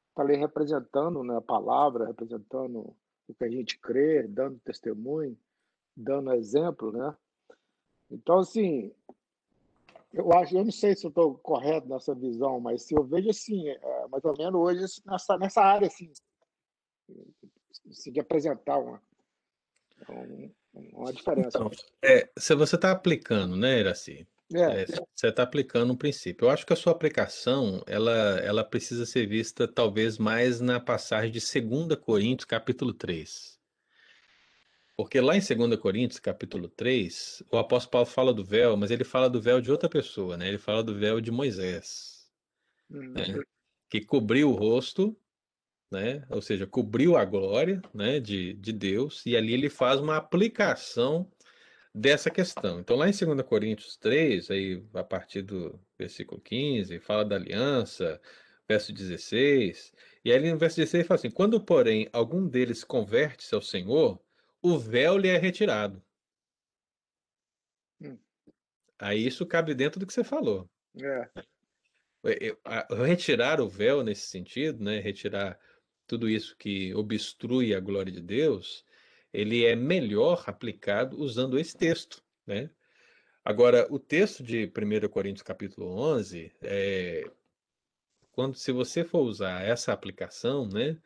S9: está ali representando né, a palavra, representando o que a gente crê, dando testemunho, dando exemplo, né? Então, assim, eu acho, eu não sei se eu estou correto nessa visão, mas se eu vejo assim, é, mais ou menos hoje nessa, nessa área, assim, de apresentar uma, uma diferença.
S2: Então, é, se você está aplicando, né, Iraci? É. É, você está aplicando um princípio. Eu acho que a sua aplicação ela, ela precisa ser vista talvez mais na passagem de 2 Coríntios, capítulo 3. Porque lá em 2 Coríntios, capítulo 3, o apóstolo Paulo fala do véu, mas ele fala do véu de outra pessoa, né? Ele fala do véu de Moisés, né? que cobriu o rosto, né? Ou seja, cobriu a glória, né? de, de Deus, e ali ele faz uma aplicação dessa questão. Então, lá em 2 Coríntios 3, aí a partir do versículo 15, fala da aliança, verso 16, e aí no verso 16 fala assim: Quando, porém, algum deles converte-se ao Senhor, o véu lhe é retirado. Hum. Aí isso cabe dentro do que você falou.
S9: É.
S2: Retirar o véu nesse sentido, né? Retirar tudo isso que obstrui a glória de Deus, ele é melhor aplicado usando esse texto, né? Agora, o texto de 1 Coríntios capítulo 11, é, quando se você for usar essa aplicação, né,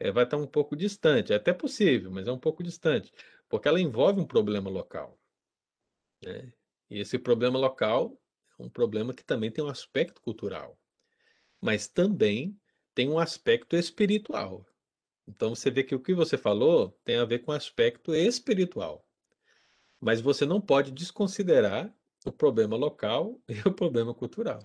S2: é, vai estar um pouco distante. É até possível, mas é um pouco distante, porque ela envolve um problema local. Né? E esse problema local é um problema que também tem um aspecto cultural, mas também tem um aspecto espiritual. Então você vê que o que você falou tem a ver com aspecto espiritual. Mas você não pode desconsiderar o problema local e o problema cultural.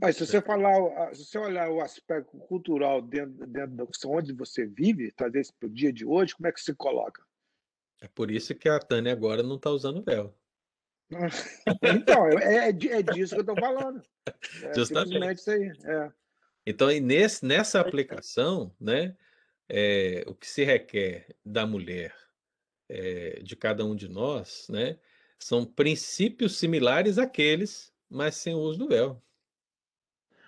S9: Mas se você falar, se você olhar o aspecto cultural dentro, dentro da onde você vive, trazer isso para o dia de hoje, como é que se coloca?
S2: É por isso que a Tânia agora não está usando véu.
S9: então, é, é, é disso que eu estou falando. É Justamente. isso aí. É.
S2: Então, nesse, nessa aplicação, né, é, o que se requer da mulher, é, de cada um de nós, né, são princípios similares àqueles, mas sem o uso do véu.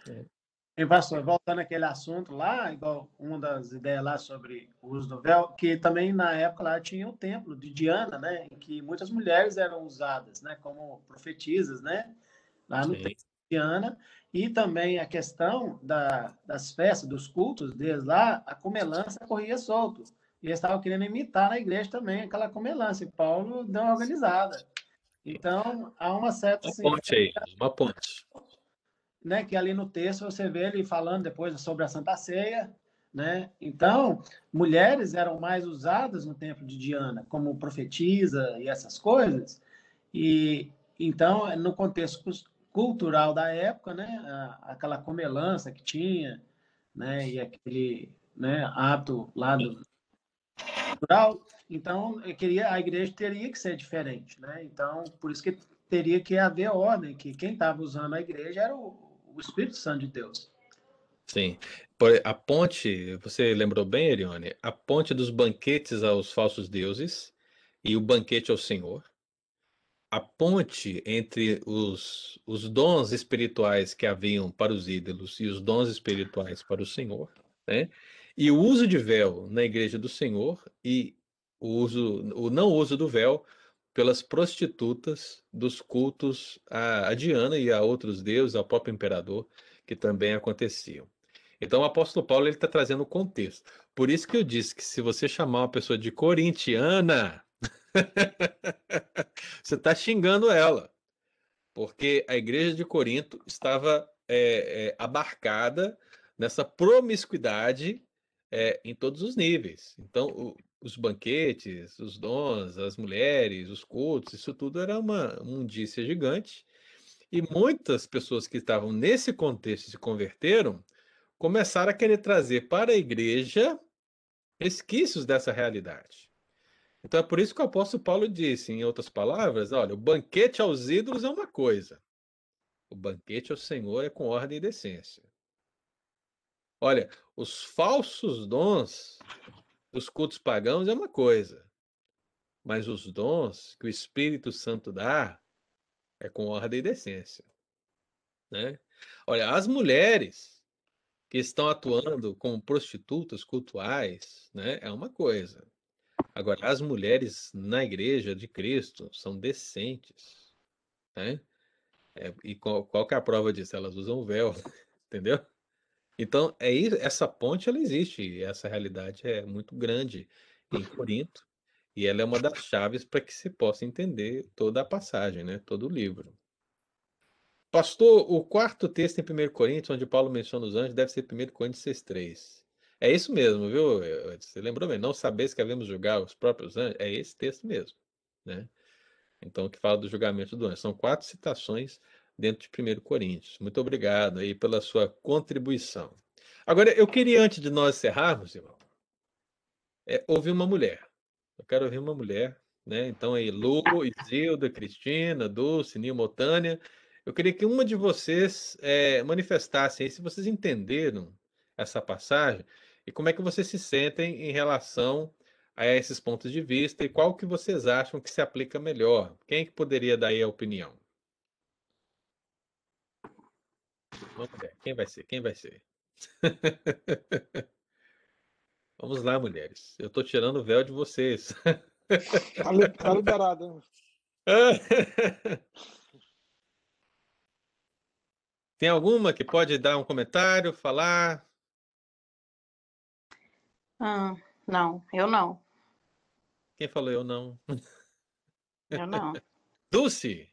S3: É. E, pastor, voltando àquele assunto lá, igual uma das ideias lá sobre o uso do véu, que também na época lá tinha o templo de Diana, né, em que muitas mulheres eram usadas, né, como profetisas, né, lá no Sim. templo de Diana, e também a questão da, das festas, dos cultos deles lá, a comelança corria solto. E eles estavam querendo imitar na igreja também aquela comelança, e Paulo deu uma organizada. Então, há uma certa...
S2: Uma ponte aí, uma ponte
S3: né, que ali no texto você vê ele falando depois sobre a Santa Ceia, né? Então, mulheres eram mais usadas no templo de Diana como profetisa e essas coisas. E então, no contexto cultural da época, né? Aquela comelança que tinha, né? E aquele né, ato lá do cultural. Então, queria, a igreja teria que ser diferente, né? Então, por isso que teria que haver ordem, que quem estava usando a igreja era o, o Espírito Santo de Deus.
S2: Sim. A ponte, você lembrou bem, Erione? A ponte dos banquetes aos falsos deuses e o banquete ao Senhor. A ponte entre os, os dons espirituais que haviam para os ídolos e os dons espirituais para o Senhor, né? E o uso de véu na igreja do Senhor e o uso, o não uso do véu pelas prostitutas dos cultos a, a Diana e a outros deuses, ao próprio imperador, que também aconteciam. Então o apóstolo Paulo ele está trazendo o contexto. Por isso que eu disse que se você chamar uma pessoa de corintiana, você está xingando ela. Porque a igreja de Corinto estava é, é, abarcada nessa promiscuidade é, em todos os níveis. Então, o, os banquetes, os dons, as mulheres, os cultos, isso tudo era uma mundícia gigante. E muitas pessoas que estavam nesse contexto se converteram, começaram a querer trazer para a igreja resquícios dessa realidade. Então é por isso que o apóstolo Paulo disse, em outras palavras, olha, o banquete aos ídolos é uma coisa, o banquete ao Senhor é com ordem e decência. Olha, os falsos dons dos cultos pagãos é uma coisa, mas os dons que o Espírito Santo dá é com ordem e decência. Né? Olha, as mulheres que estão atuando como prostitutas cultuais né, é uma coisa. Agora, as mulheres na igreja de Cristo são decentes. Né? É, e qual, qual é a prova disso? Elas usam véu, entendeu? Então, é isso, essa ponte ela existe, essa realidade é muito grande em Corinto, e ela é uma das chaves para que se possa entender toda a passagem, né? todo o livro. Pastor, o quarto texto em 1 Coríntios, onde Paulo menciona os anjos, deve ser 1 Coríntios 6,3. É isso mesmo, viu? Você lembrou bem? Não sabeis que havemos julgar os próprios anjos? É esse texto mesmo. Né? Então, que fala do julgamento do anjo. São quatro citações dentro de 1 Coríntios. Muito obrigado aí pela sua contribuição. Agora, eu queria, antes de nós encerrarmos, irmão, é, ouvir uma mulher. Eu quero ouvir uma mulher, né? Então aí, Lu, Isilda, Cristina, Dulce, Nilma, Otânia. Eu queria que uma de vocês é, manifestasse aí se vocês entenderam essa passagem e como é que vocês se sentem em relação a esses pontos de vista e qual que vocês acham que se aplica melhor. Quem é que poderia dar aí a opinião? Vamos ver. Quem vai ser? Quem vai ser? Vamos lá, mulheres. Eu estou tirando o véu de vocês.
S9: Tá, li tá liberado?
S2: Tem alguma que pode dar um comentário, falar?
S6: Ah, não, eu não.
S2: Quem falou eu não?
S6: Eu não.
S2: Dulce?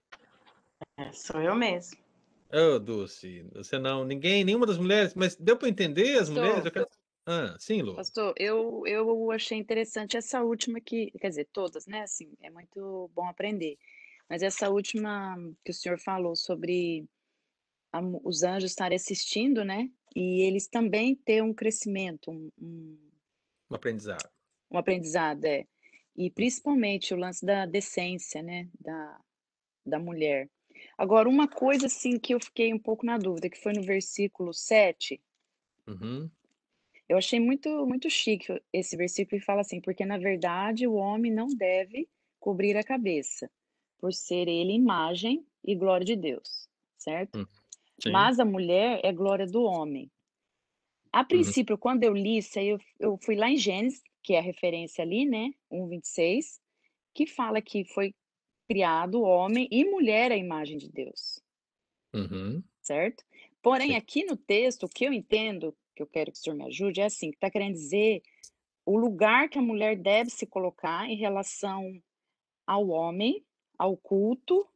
S6: É, sou eu mesmo.
S2: Oh, Dulce, você não, ninguém, nenhuma das mulheres, mas deu para entender as
S10: Pastor,
S2: mulheres? Eu quero... Ah, sim, Lu.
S10: Pastor, eu, eu achei interessante essa última que, quer dizer, todas, né? Assim, é muito bom aprender. Mas essa última que o senhor falou sobre a, os anjos estarem assistindo, né? E eles também ter um crescimento, um, um,
S2: Um aprendizado.
S10: um aprendizado, é. E principalmente o lance da decência, né? Da, da mulher. Agora, uma coisa assim que eu fiquei um pouco na dúvida, que foi no versículo 7,
S2: Uhum.
S10: eu achei muito muito chique esse versículo que fala assim, porque na verdade o homem não deve cobrir a cabeça, por ser ele imagem e glória de Deus, certo?
S2: Hum, Sim.
S10: Mas a mulher é glória do homem. A
S2: Uhum.
S10: princípio, quando eu li isso aí, eu, eu fui lá em Gênesis, que é a referência ali, né? 1:26, que fala que foi criado homem e mulher à imagem de Deus,
S2: Uhum.
S10: certo? Porém,
S2: Sim.
S10: aqui no texto, o que eu entendo, que eu quero que o senhor me ajude, é assim, que está querendo dizer o lugar que a mulher deve se colocar em relação ao homem, ao culto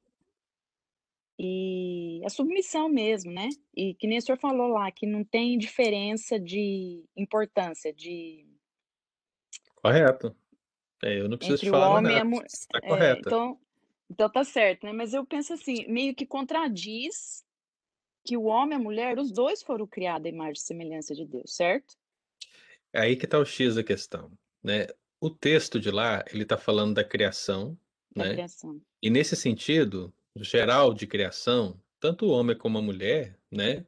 S10: e a submissão mesmo, né? E que nem o senhor falou lá, que não tem diferença de importância de
S2: Correto. É, eu não preciso
S10: entre o
S2: falar mais
S10: homem e a.
S2: Está
S10: É,
S2: correta.
S10: então, Então tá certo, né? Mas eu penso assim, meio que contradiz que o homem e a mulher, os dois foram criados à imagem e semelhança de Deus, certo?
S2: É aí que está o X da questão, né? O texto de lá, ele está falando da criação,
S10: Da
S2: né?
S10: criação.
S2: E nesse sentido, geral de criação, tanto o homem como a mulher, né?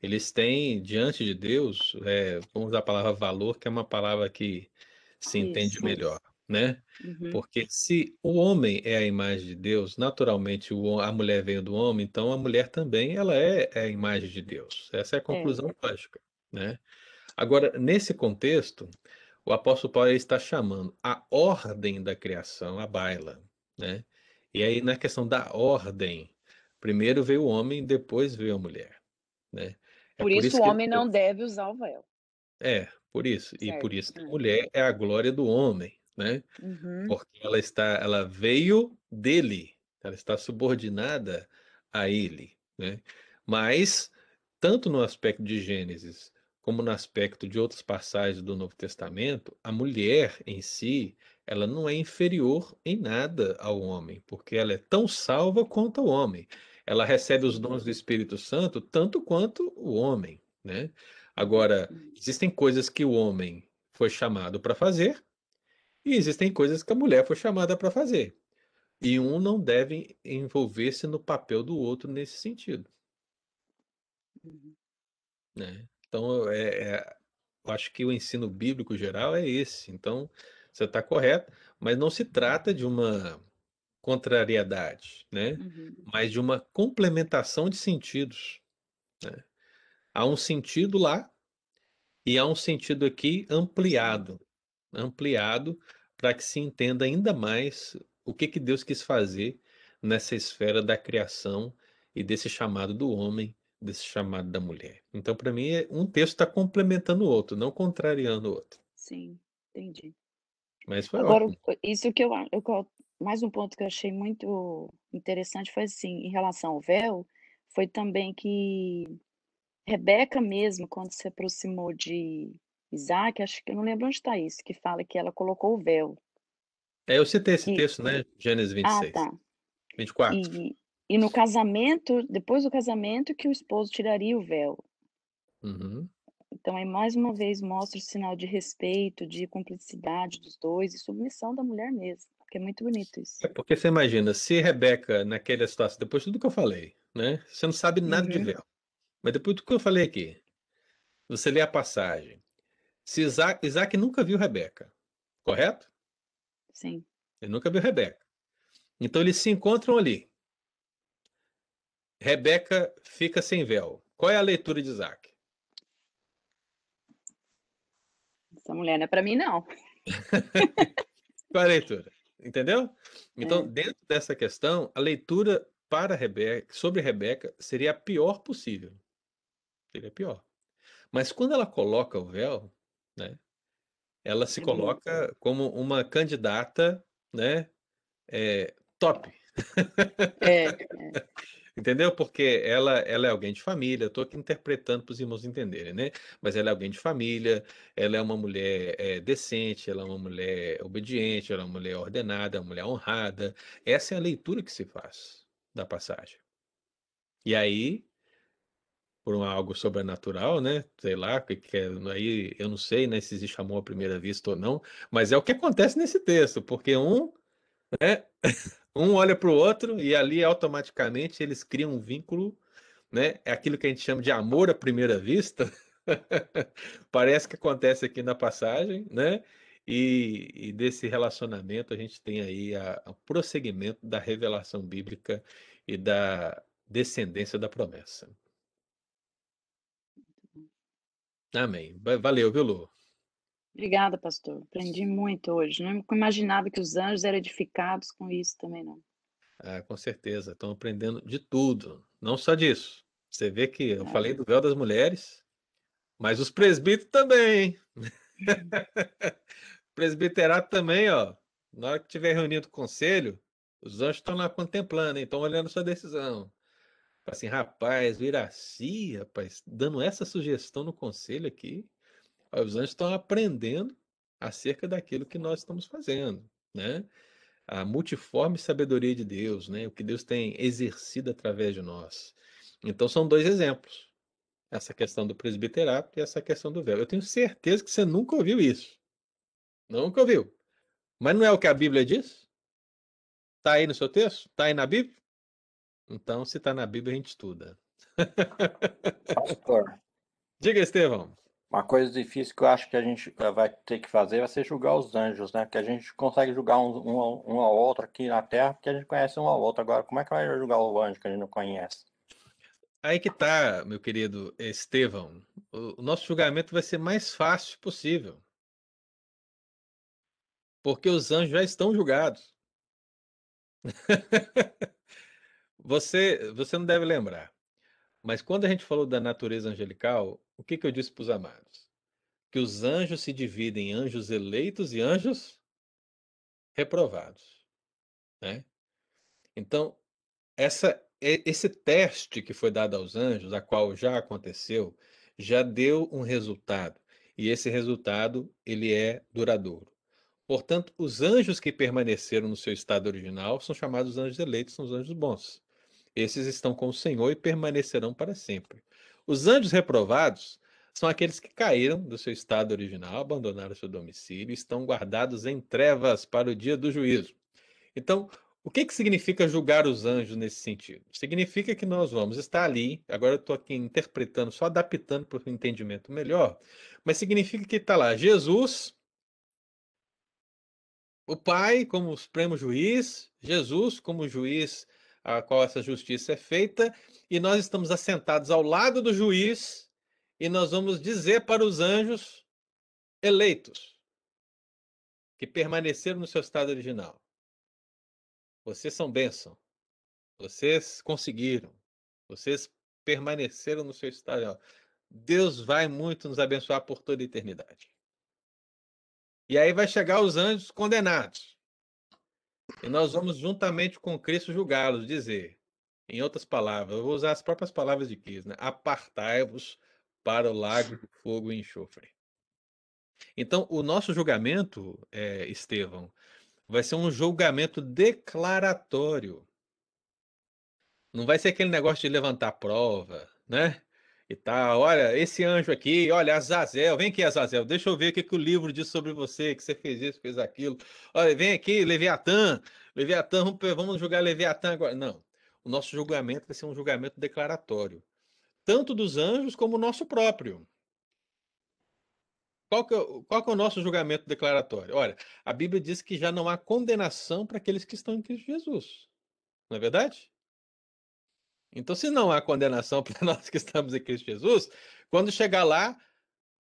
S2: Eles têm diante de Deus, é, vamos usar a palavra valor, que é uma palavra que se entende
S10: Isso.
S2: melhor, né?
S10: Uhum.
S2: Porque se o homem é a imagem de Deus, naturalmente o a mulher veio do homem, então a mulher também ela é, é a imagem de Deus. Essa é a conclusão lógica, né? Agora, nesse contexto, o apóstolo Paulo ele está chamando a ordem da criação à baila, né? E aí na questão da ordem, primeiro veio o homem, depois veio a mulher, né? É
S10: Por isso o
S2: que
S10: homem não deve usar o véu.
S2: é, por isso. E
S10: Certo.
S2: por isso a
S10: Hum.
S2: mulher é a glória do homem, né?
S10: Uhum.
S2: Porque ela está, ela veio dele, ela está subordinada a ele, né? Mas tanto no aspecto de Gênesis como no aspecto de outras passagens do Novo Testamento, a mulher em si, ela não é inferior em nada ao homem, porque ela é tão salva quanto o homem. Ela recebe os dons do Espírito Santo tanto quanto o homem, né? Agora, existem coisas que o homem foi chamado para fazer e existem coisas que a mulher foi chamada para fazer. E um não deve envolver-se no papel do outro nesse sentido,
S10: Uhum.
S2: né? Então, é, é- eu acho que o ensino bíblico geral é esse. Então, você está correto, mas não se trata de uma contrariedade, né?
S10: Uhum.
S2: Mas de uma complementação de sentidos, né? Há um sentido lá e há um sentido aqui ampliado, ampliado para que se entenda ainda mais o que que Deus quis fazer nessa esfera da criação e desse chamado do homem, desse chamado da mulher. Então, para mim, é- um texto está complementando o outro, não contrariando o outro.
S10: Sim, entendi.
S2: Mas foi
S10: Agora,
S2: ótimo.
S10: isso que eu, eu mais um ponto que eu achei muito interessante foi assim, em relação ao véu, foi também que Rebeca mesmo, quando se aproximou de Isaac, acho que eu não lembro onde está isso, que fala que ela colocou o véu.
S2: É, eu citei esse
S10: E-
S2: texto, né? Gênesis
S10: Ah,
S2: 26,
S10: tá.
S2: 24.
S10: E, e no casamento, depois do casamento, que o esposo tiraria o véu.
S2: Uhum.
S10: Então, aí mais uma vez mostra o sinal de respeito, de cumplicidade dos dois e submissão da mulher mesmo, que é muito bonito isso.
S2: É porque você imagina, se Rebeca, naquela situação, depois de tudo que eu falei, né? Você não sabe nada de
S10: Uhum.
S2: véu. Mas depois do que eu falei aqui, você lê a passagem. Se Isaac, Isaac nunca viu Rebeca, correto?
S10: Sim.
S2: Ele nunca viu Rebeca. Então eles se encontram ali. Rebeca fica sem véu. Qual é a leitura de Isaac?
S10: Essa mulher não é para mim, não.
S2: Qual é a leitura? Entendeu? Então,
S10: É.
S2: dentro dessa questão, a leitura para Rebeca, sobre Rebeca, seria a pior possível. Seria a pior. Mas quando ela coloca o véu, né, ela se coloca como uma candidata, né, é, top.
S10: É, é.
S2: Entendeu? Porque ela, ela é alguém de família, estou aqui interpretando para os irmãos entenderem, né? Mas ela é alguém de família, ela é uma mulher é, decente, ela é uma mulher obediente, ela é uma mulher ordenada, uma mulher honrada. Essa é a leitura que se faz da passagem. E aí, por um algo sobrenatural, né? Sei lá, que, que é, aí eu não sei, né, se existe amor à primeira vista ou não, mas é o que acontece nesse texto, porque um, né? Um olha para o outro e ali automaticamente eles criam um vínculo, né? É aquilo que a gente chama de amor à primeira vista. Parece que acontece aqui na passagem, né? E, e desse relacionamento a gente tem aí o prosseguimento da revelação bíblica e da descendência da promessa. Amém. Va- Valeu, viu, Lu?
S10: Obrigada, pastor. Aprendi muito hoje. Não imaginava que os anjos eram edificados com isso também, não.
S2: Ah, com certeza, estão aprendendo de tudo, não só disso. Você vê que eu
S10: É.
S2: falei do véu das mulheres, mas os presbíteros também. Presbiterato também, ó. Na hora que tiver reunião do conselho, os anjos estão lá contemplando? Estão olhando sua decisão. Assim, rapaz, Viraci, rapaz, dando essa sugestão no conselho aqui, os anjos estão aprendendo acerca daquilo que nós estamos fazendo, né? a multiforme sabedoria de Deus, né? O que Deus tem exercido através de nós. Então são dois exemplos. Essa questão do presbiterato e essa questão do véu. Eu tenho certeza que você nunca ouviu isso. Nunca ouviu. Mas não é o que a Bíblia diz? Está aí no seu texto? Está aí na Bíblia? Então, se está na Bíblia, a gente estuda.
S8: Pastor,
S2: Diga, Estevão.
S8: uma coisa difícil que eu acho que a gente eh, vai ter que fazer vai ser julgar os anjos, né? Que a gente consegue julgar um, um, ao- um ao outro aqui na Terra, porque a gente conhece um ao outro. Agora, como é que vai julgar o anjo que a gente não conhece?
S2: Aí que tá, meu querido Estevão. O o nosso julgamento vai ser mais fácil possível. Porque os anjos já estão julgados. Você, você não deve lembrar. Mas quando a gente falou da natureza angelical, o que, que eu disse para os amados? Que os anjos se dividem em anjos eleitos e anjos reprovados. Né? Então, essa, esse teste que foi dado aos anjos, a qual já aconteceu, já deu um resultado. E esse resultado, ele é duradouro. Portanto, os anjos que permaneceram no seu estado original são chamados anjos eleitos, são os anjos bons. Esses estão com o Senhor e permanecerão para sempre. Os anjos reprovados são aqueles que caíram do seu estado original, abandonaram seu domicílio e estão guardados em trevas para o dia do juízo. Então, o que, que significa julgar os anjos nesse sentido? Significa que nós vamos estar ali, agora eu estou aqui interpretando, só adaptando para o entendimento melhor, mas significa que está lá Jesus, o Pai como supremo juiz, Jesus como juiz a qual essa justiça é feita, e nós estamos assentados ao lado do juiz, e nós vamos dizer para os anjos eleitos, que permaneceram no seu estado original: vocês são bênção, vocês conseguiram, vocês permaneceram no seu estado. Deus vai muito nos abençoar por toda a eternidade. E aí vai chegar os anjos condenados. E nós vamos juntamente com Cristo julgá-los, dizer, em outras palavras, eu vou usar as próprias palavras de Cristo, né? Apartai-vos para o lago de fogo e enxofre. Então, o nosso julgamento, eh, Estevão, vai ser um julgamento declaratório. Não vai ser aquele negócio de levantar prova, né? E tal. Olha, esse anjo aqui, olha, Azazel, vem aqui, Azazel, deixa eu ver o que, que o livro diz sobre você, que você fez isso, fez aquilo. Olha, vem aqui, Leviatã, Leviatã, vamos, julgar Leviatã agora. Não. O nosso julgamento vai ser um julgamento declaratório, tanto dos anjos como o nosso próprio. Qual que, é, qual que é o nosso julgamento declaratório? Olha, a Bíblia diz que já não há condenação para aqueles que estão em Cristo Jesus. Não é verdade? Então, se não há condenação para nós que estamos em Cristo Jesus, quando chegar lá,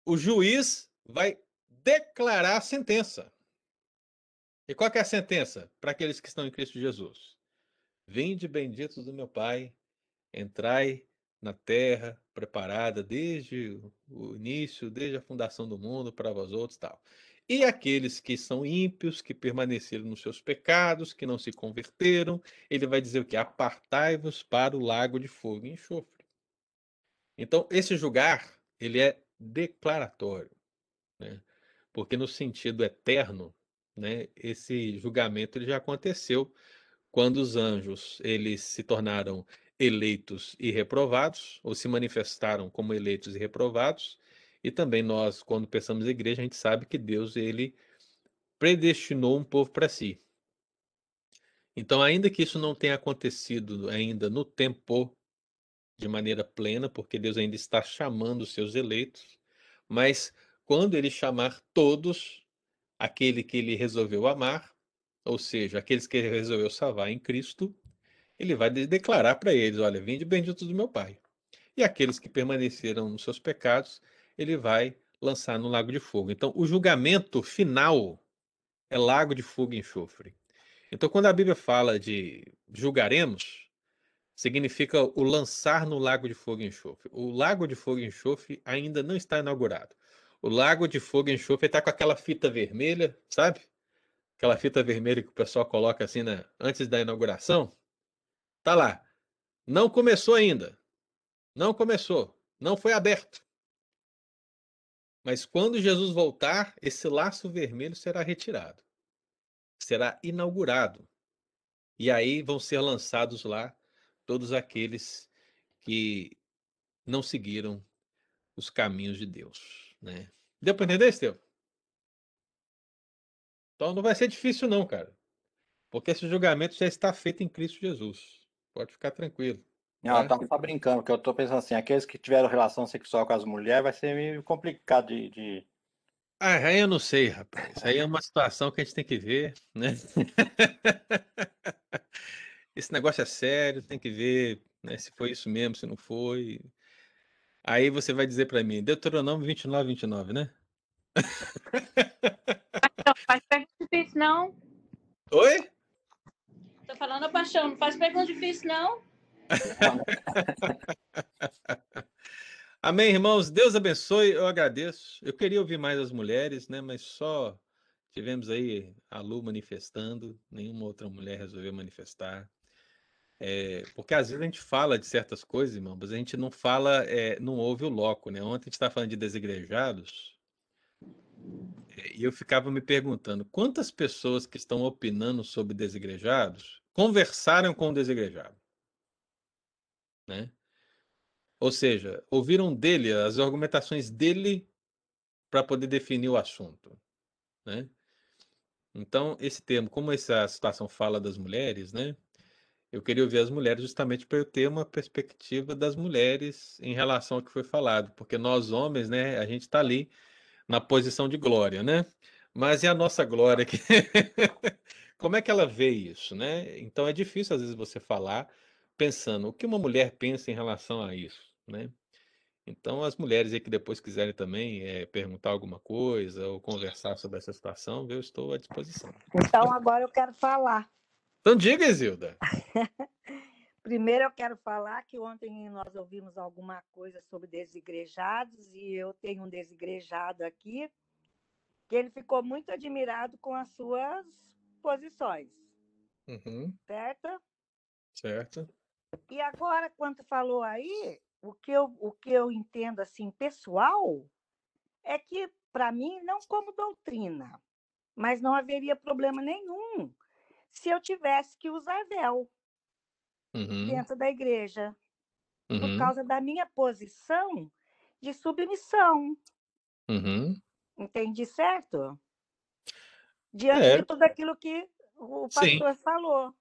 S2: o juiz vai declarar a sentença. E qual é a sentença para aqueles que estão em Cristo Jesus? Vinde benditos do meu Pai, entrai na terra preparada desde o início, desde a fundação do mundo para vós outros, tal. E aqueles que são ímpios, que permaneceram nos seus pecados, que não se converteram, ele vai dizer o que? Apartai-vos para o lago de fogo e enxofre. Então, esse julgar, ele é declaratório, né? Porque no sentido eterno, né, esse julgamento ele já aconteceu quando os anjos eles se tornaram eleitos e reprovados, ou se manifestaram como eleitos e reprovados, e também nós, quando pensamos em igreja, a gente sabe que Deus ele predestinou um povo para si. Então, ainda que isso não tenha acontecido ainda no tempo de maneira plena, porque Deus ainda está chamando os seus eleitos, mas quando ele chamar todos, aquele que ele resolveu amar, ou seja, aqueles que ele resolveu salvar em Cristo, ele vai de- declarar para eles: Olha, vinde benditos do meu Pai. E aqueles que permaneceram nos seus pecados, ele vai lançar no lago de fogo. Então, o julgamento final é lago de fogo e enxofre. Então, quando a Bíblia fala de julgaremos, significa o lançar no lago de fogo e enxofre. O lago de fogo e enxofre ainda não está inaugurado. O lago de fogo e enxofre está com aquela fita vermelha, sabe? Aquela fita vermelha que o pessoal coloca assim na, antes da inauguração. Tá lá. Não começou ainda. Não começou. Não foi aberto. Mas quando Jesus voltar, esse laço vermelho será retirado. será inaugurado. E aí vão ser lançados lá todos aqueles que não seguiram os caminhos de Deus, né? Deu para entender, Estevão? Então não vai ser difícil não, cara. Porque esse julgamento já está feito em Cristo Jesus. Pode ficar tranquilo.
S8: Não,
S2: tá?
S8: eu tava só brincando, porque eu tô pensando assim, aqueles que tiveram relação sexual com as mulheres vai ser meio complicado de, de...
S2: Ah, aí eu não sei, rapaz. Aí é uma situação que a gente tem que ver, né? Esse negócio é sério, tem que ver né, se foi isso mesmo, se não foi. Aí você vai dizer para mim, Deuteronômio 29, 29, né?
S5: Não faz pergunta difícil, não.
S2: Oi?
S5: Tô falando a paixão, não faz pergunta difícil, não.
S2: Amém, irmãos. Deus abençoe. Eu agradeço. Eu queria ouvir mais as mulheres, né? Mas só tivemos aí a Lu manifestando, nenhuma outra mulher resolveu manifestar. É, porque às vezes a gente fala de certas coisas, irmão, mas a gente não fala, é, não ouve o loco, né? Ontem a gente estava falando de desigrejados, é, e eu ficava me perguntando quantas pessoas que estão opinando sobre desigrejados conversaram com o desigrejado, né? Ou seja, ouviram dele as argumentações dele para poder definir o assunto, né? Então, esse termo, como essa situação fala das mulheres, né? Eu queria ouvir as mulheres justamente para eu ter uma perspectiva das mulheres em relação ao que foi falado, porque nós homens, né, a gente está ali na posição de glória, né? Mas e a nossa glória? Como é que ela vê isso, né? Então é difícil às vezes você falar pensando o que uma mulher pensa em relação a isso, né? Então as mulheres aí que depois quiserem também é, perguntar alguma coisa ou conversar sobre essa situação, eu estou à disposição.
S4: Então agora eu quero falar.
S2: Então diga, Isilda.
S4: Primeiro eu quero falar que ontem nós ouvimos alguma coisa sobre desigrejados e eu tenho um desigrejado aqui que ele ficou muito admirado com as suas posições,
S2: Uhum,
S4: certo?
S2: certo.
S4: E agora, quando falou aí, o que eu, o que eu entendo assim pessoal é que para mim não como doutrina, mas não haveria problema nenhum se eu tivesse que usar véu
S2: Uhum,
S4: dentro da igreja, por
S2: uhum,
S4: causa da minha posição de submissão.
S2: uhum.
S4: Entendi certo? Diante
S2: É,
S4: de tudo aquilo que o
S2: sim.
S4: pastor falou.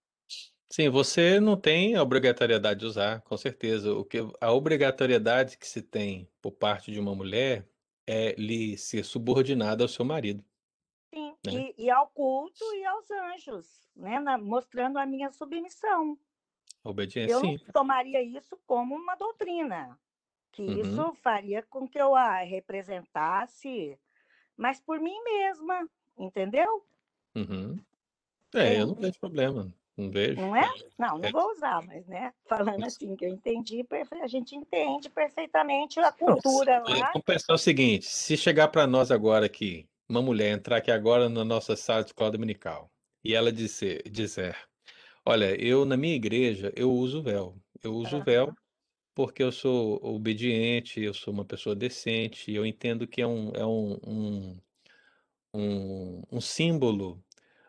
S2: Sim, você não tem a obrigatoriedade de usar, com certeza. O que a obrigatoriedade que se tem por parte de uma mulher é lhe ser subordinada ao seu marido,
S4: Sim,
S2: né?
S4: e, e ao culto e aos anjos, né? na- mostrando a minha submissão.
S2: A obediência,
S4: Eu não
S2: sim.
S4: tomaria isso como uma doutrina, que
S2: Uhum,
S4: isso faria com que eu a representasse, mas por mim mesma, entendeu?
S2: uhum. É, eu não vejo problema, não vejo.
S4: não é? Não, não
S2: É,
S4: vou usar, mas, né? Falando assim, que eu entendi, a gente entende perfeitamente a cultura
S2: é,
S4: lá.
S2: vamos pensar o seguinte: se chegar para nós agora aqui, uma mulher entrar aqui agora na nossa sala de escola dominical e ela dizer, dizer, olha, eu na minha igreja eu uso véu, eu uso
S4: Aham.
S2: véu porque eu sou obediente, eu sou uma pessoa decente, eu entendo que é um, é um, um, um, um símbolo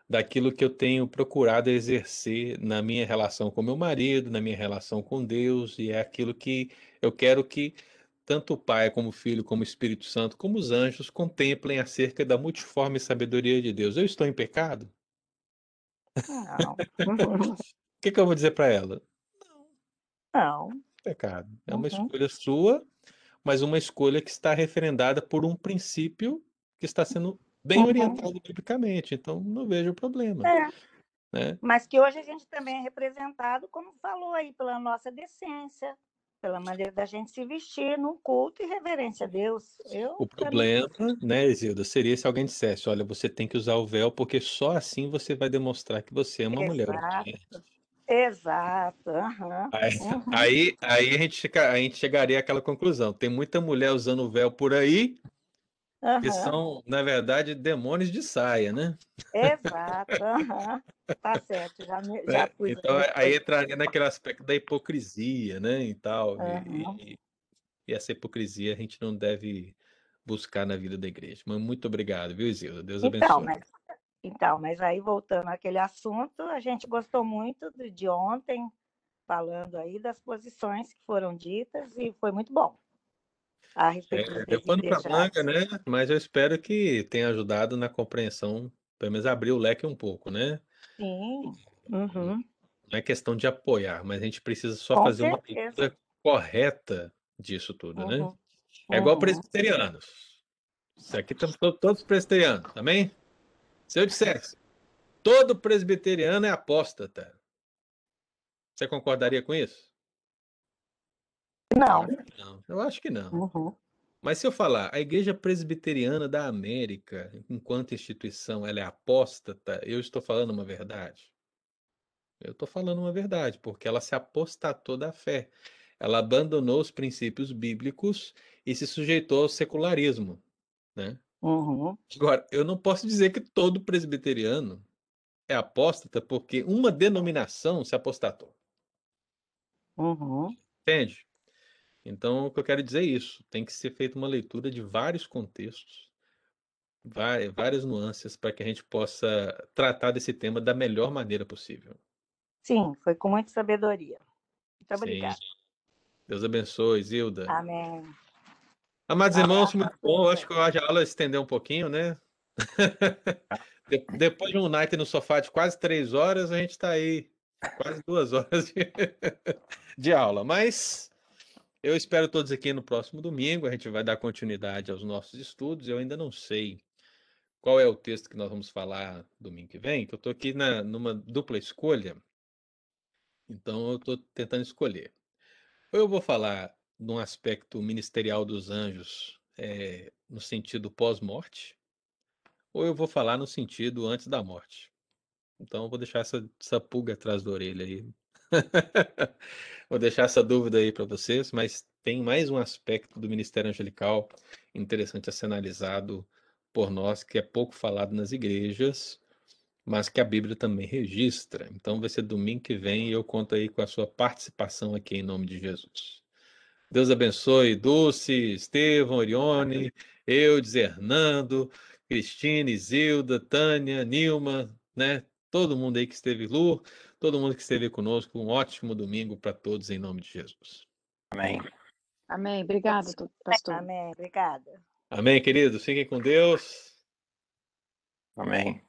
S2: daquilo que eu tenho procurado exercer na minha relação com meu marido, na minha relação com Deus, e é aquilo que eu quero que tanto o Pai, como o Filho, como o Espírito Santo, como os anjos contemplem acerca da multiforme sabedoria de Deus. Eu estou em pecado?
S4: Não.
S2: O que que eu vou dizer para ela?
S4: Não.
S2: Pecado. É uma
S4: Uhum.
S2: escolha sua, mas uma escolha que está referendada por um princípio que está sendo bem
S4: Uhum.
S2: orientado biblicamente. Então, não vejo problema,
S4: É.
S2: né?
S4: Mas que hoje a gente também é representado, como falou aí, pela nossa decência, pela maneira da gente se vestir num culto e reverência a Deus. Eu,
S2: O
S4: para mim,
S2: problema, né, Isilda, seria se alguém dissesse, olha, você tem que usar o véu porque só assim você vai demonstrar que você é uma mulher
S4: exato,
S2: obediente.
S4: exato. aham,
S2: Aí,
S4: uhum.
S2: aí, aí a gente, a gente chegaria àquela conclusão. Tem muita mulher usando o véu por aí que
S4: Aham,
S2: são, na verdade, demônios de saia, né?
S4: exato. aham. Tá certo, já, me- já
S2: Né?
S4: pus
S2: Então,
S4: aí.
S2: aí entraria naquele aspecto da hipocrisia, né, e tal.
S4: Aham.
S2: E, e- essa hipocrisia a gente não deve buscar na vida da igreja. Mas muito obrigado, viu, Isilda? Deus
S4: Então,
S2: abençoe.
S4: mas Então, mas aí voltando àquele assunto, a gente gostou muito de, de ontem, falando aí das posições que foram ditas e foi muito bom. A respeito
S2: É, deu pano para manga,
S4: presbiteranos.
S2: né? Mas eu espero que tenha ajudado na compreensão, pelo menos abrir o leque um pouco, né?
S4: Sim, uhum,
S2: Não é questão de apoiar, mas a gente precisa só
S4: com
S2: fazer uma
S4: certeza.
S2: leitura correta disso tudo, né?
S4: Uhum,
S2: É igual
S4: uhum.
S2: presbiterianos. Isso aqui estamos to- todos presbiterianos, amém? Se eu dissesse, todo presbiteriano é apóstata, você concordaria com isso?
S4: Não.
S2: Não, eu acho que não.
S4: Uhum.
S2: Mas se eu falar, a Igreja Presbiteriana da América, enquanto instituição, ela é apóstata, eu estou falando uma verdade? Eu estou falando uma verdade, porque ela se apostatou da fé. Ela abandonou os princípios bíblicos e se sujeitou ao secularismo, né?
S4: Uhum.
S2: Agora, eu não posso dizer que todo presbiteriano é apóstata porque uma denominação se apostatou.
S4: Uhum.
S2: Entende? Então, o que eu quero dizer é isso. Tem que ser feita uma leitura de vários contextos, várias nuances, para que a gente possa tratar desse tema da melhor maneira possível.
S4: Sim, foi com muita sabedoria. Muito
S2: Sim.
S4: obrigada.
S2: Deus abençoe, Zilda.
S4: Amém.
S2: Amados irmãos, muito bom. Eu acho que hoje a aula estendeu um pouquinho, né? De- Depois de um night no sofá de quase três horas, a gente está aí, quase duas horas de, de aula. Mas eu espero todos aqui no próximo domingo. A gente vai dar continuidade aos nossos estudos. Eu ainda não sei qual é o texto que nós vamos falar domingo que vem, que eu estou aqui na, numa dupla escolha. Então eu estou tentando escolher. Ou eu vou falar de um aspecto ministerial dos anjos eh, no sentido pós-morte, ou eu vou falar no sentido antes da morte. Então eu vou deixar essa, essa pulga atrás da orelha aí. Vou deixar essa dúvida aí para vocês, mas tem mais um aspecto do ministério angelical interessante a ser analisado por nós, que é pouco falado nas igrejas, mas que a Bíblia também registra. Então vai ser domingo que vem e eu conto aí com a sua participação aqui em nome de Jesus. Deus abençoe Dulce, Estevão, Orione, Eudes, Hernando, Cristine, Zilda, Tânia, Nilma, né? Todo mundo aí que esteve, Lu, todo mundo que esteve conosco. Um ótimo domingo para todos em nome de Jesus.
S8: Amém.
S10: Amém. Obrigada, pastor.
S4: Amém. Obrigada.
S2: Amém, queridos? Fiquem com Deus.
S8: Amém.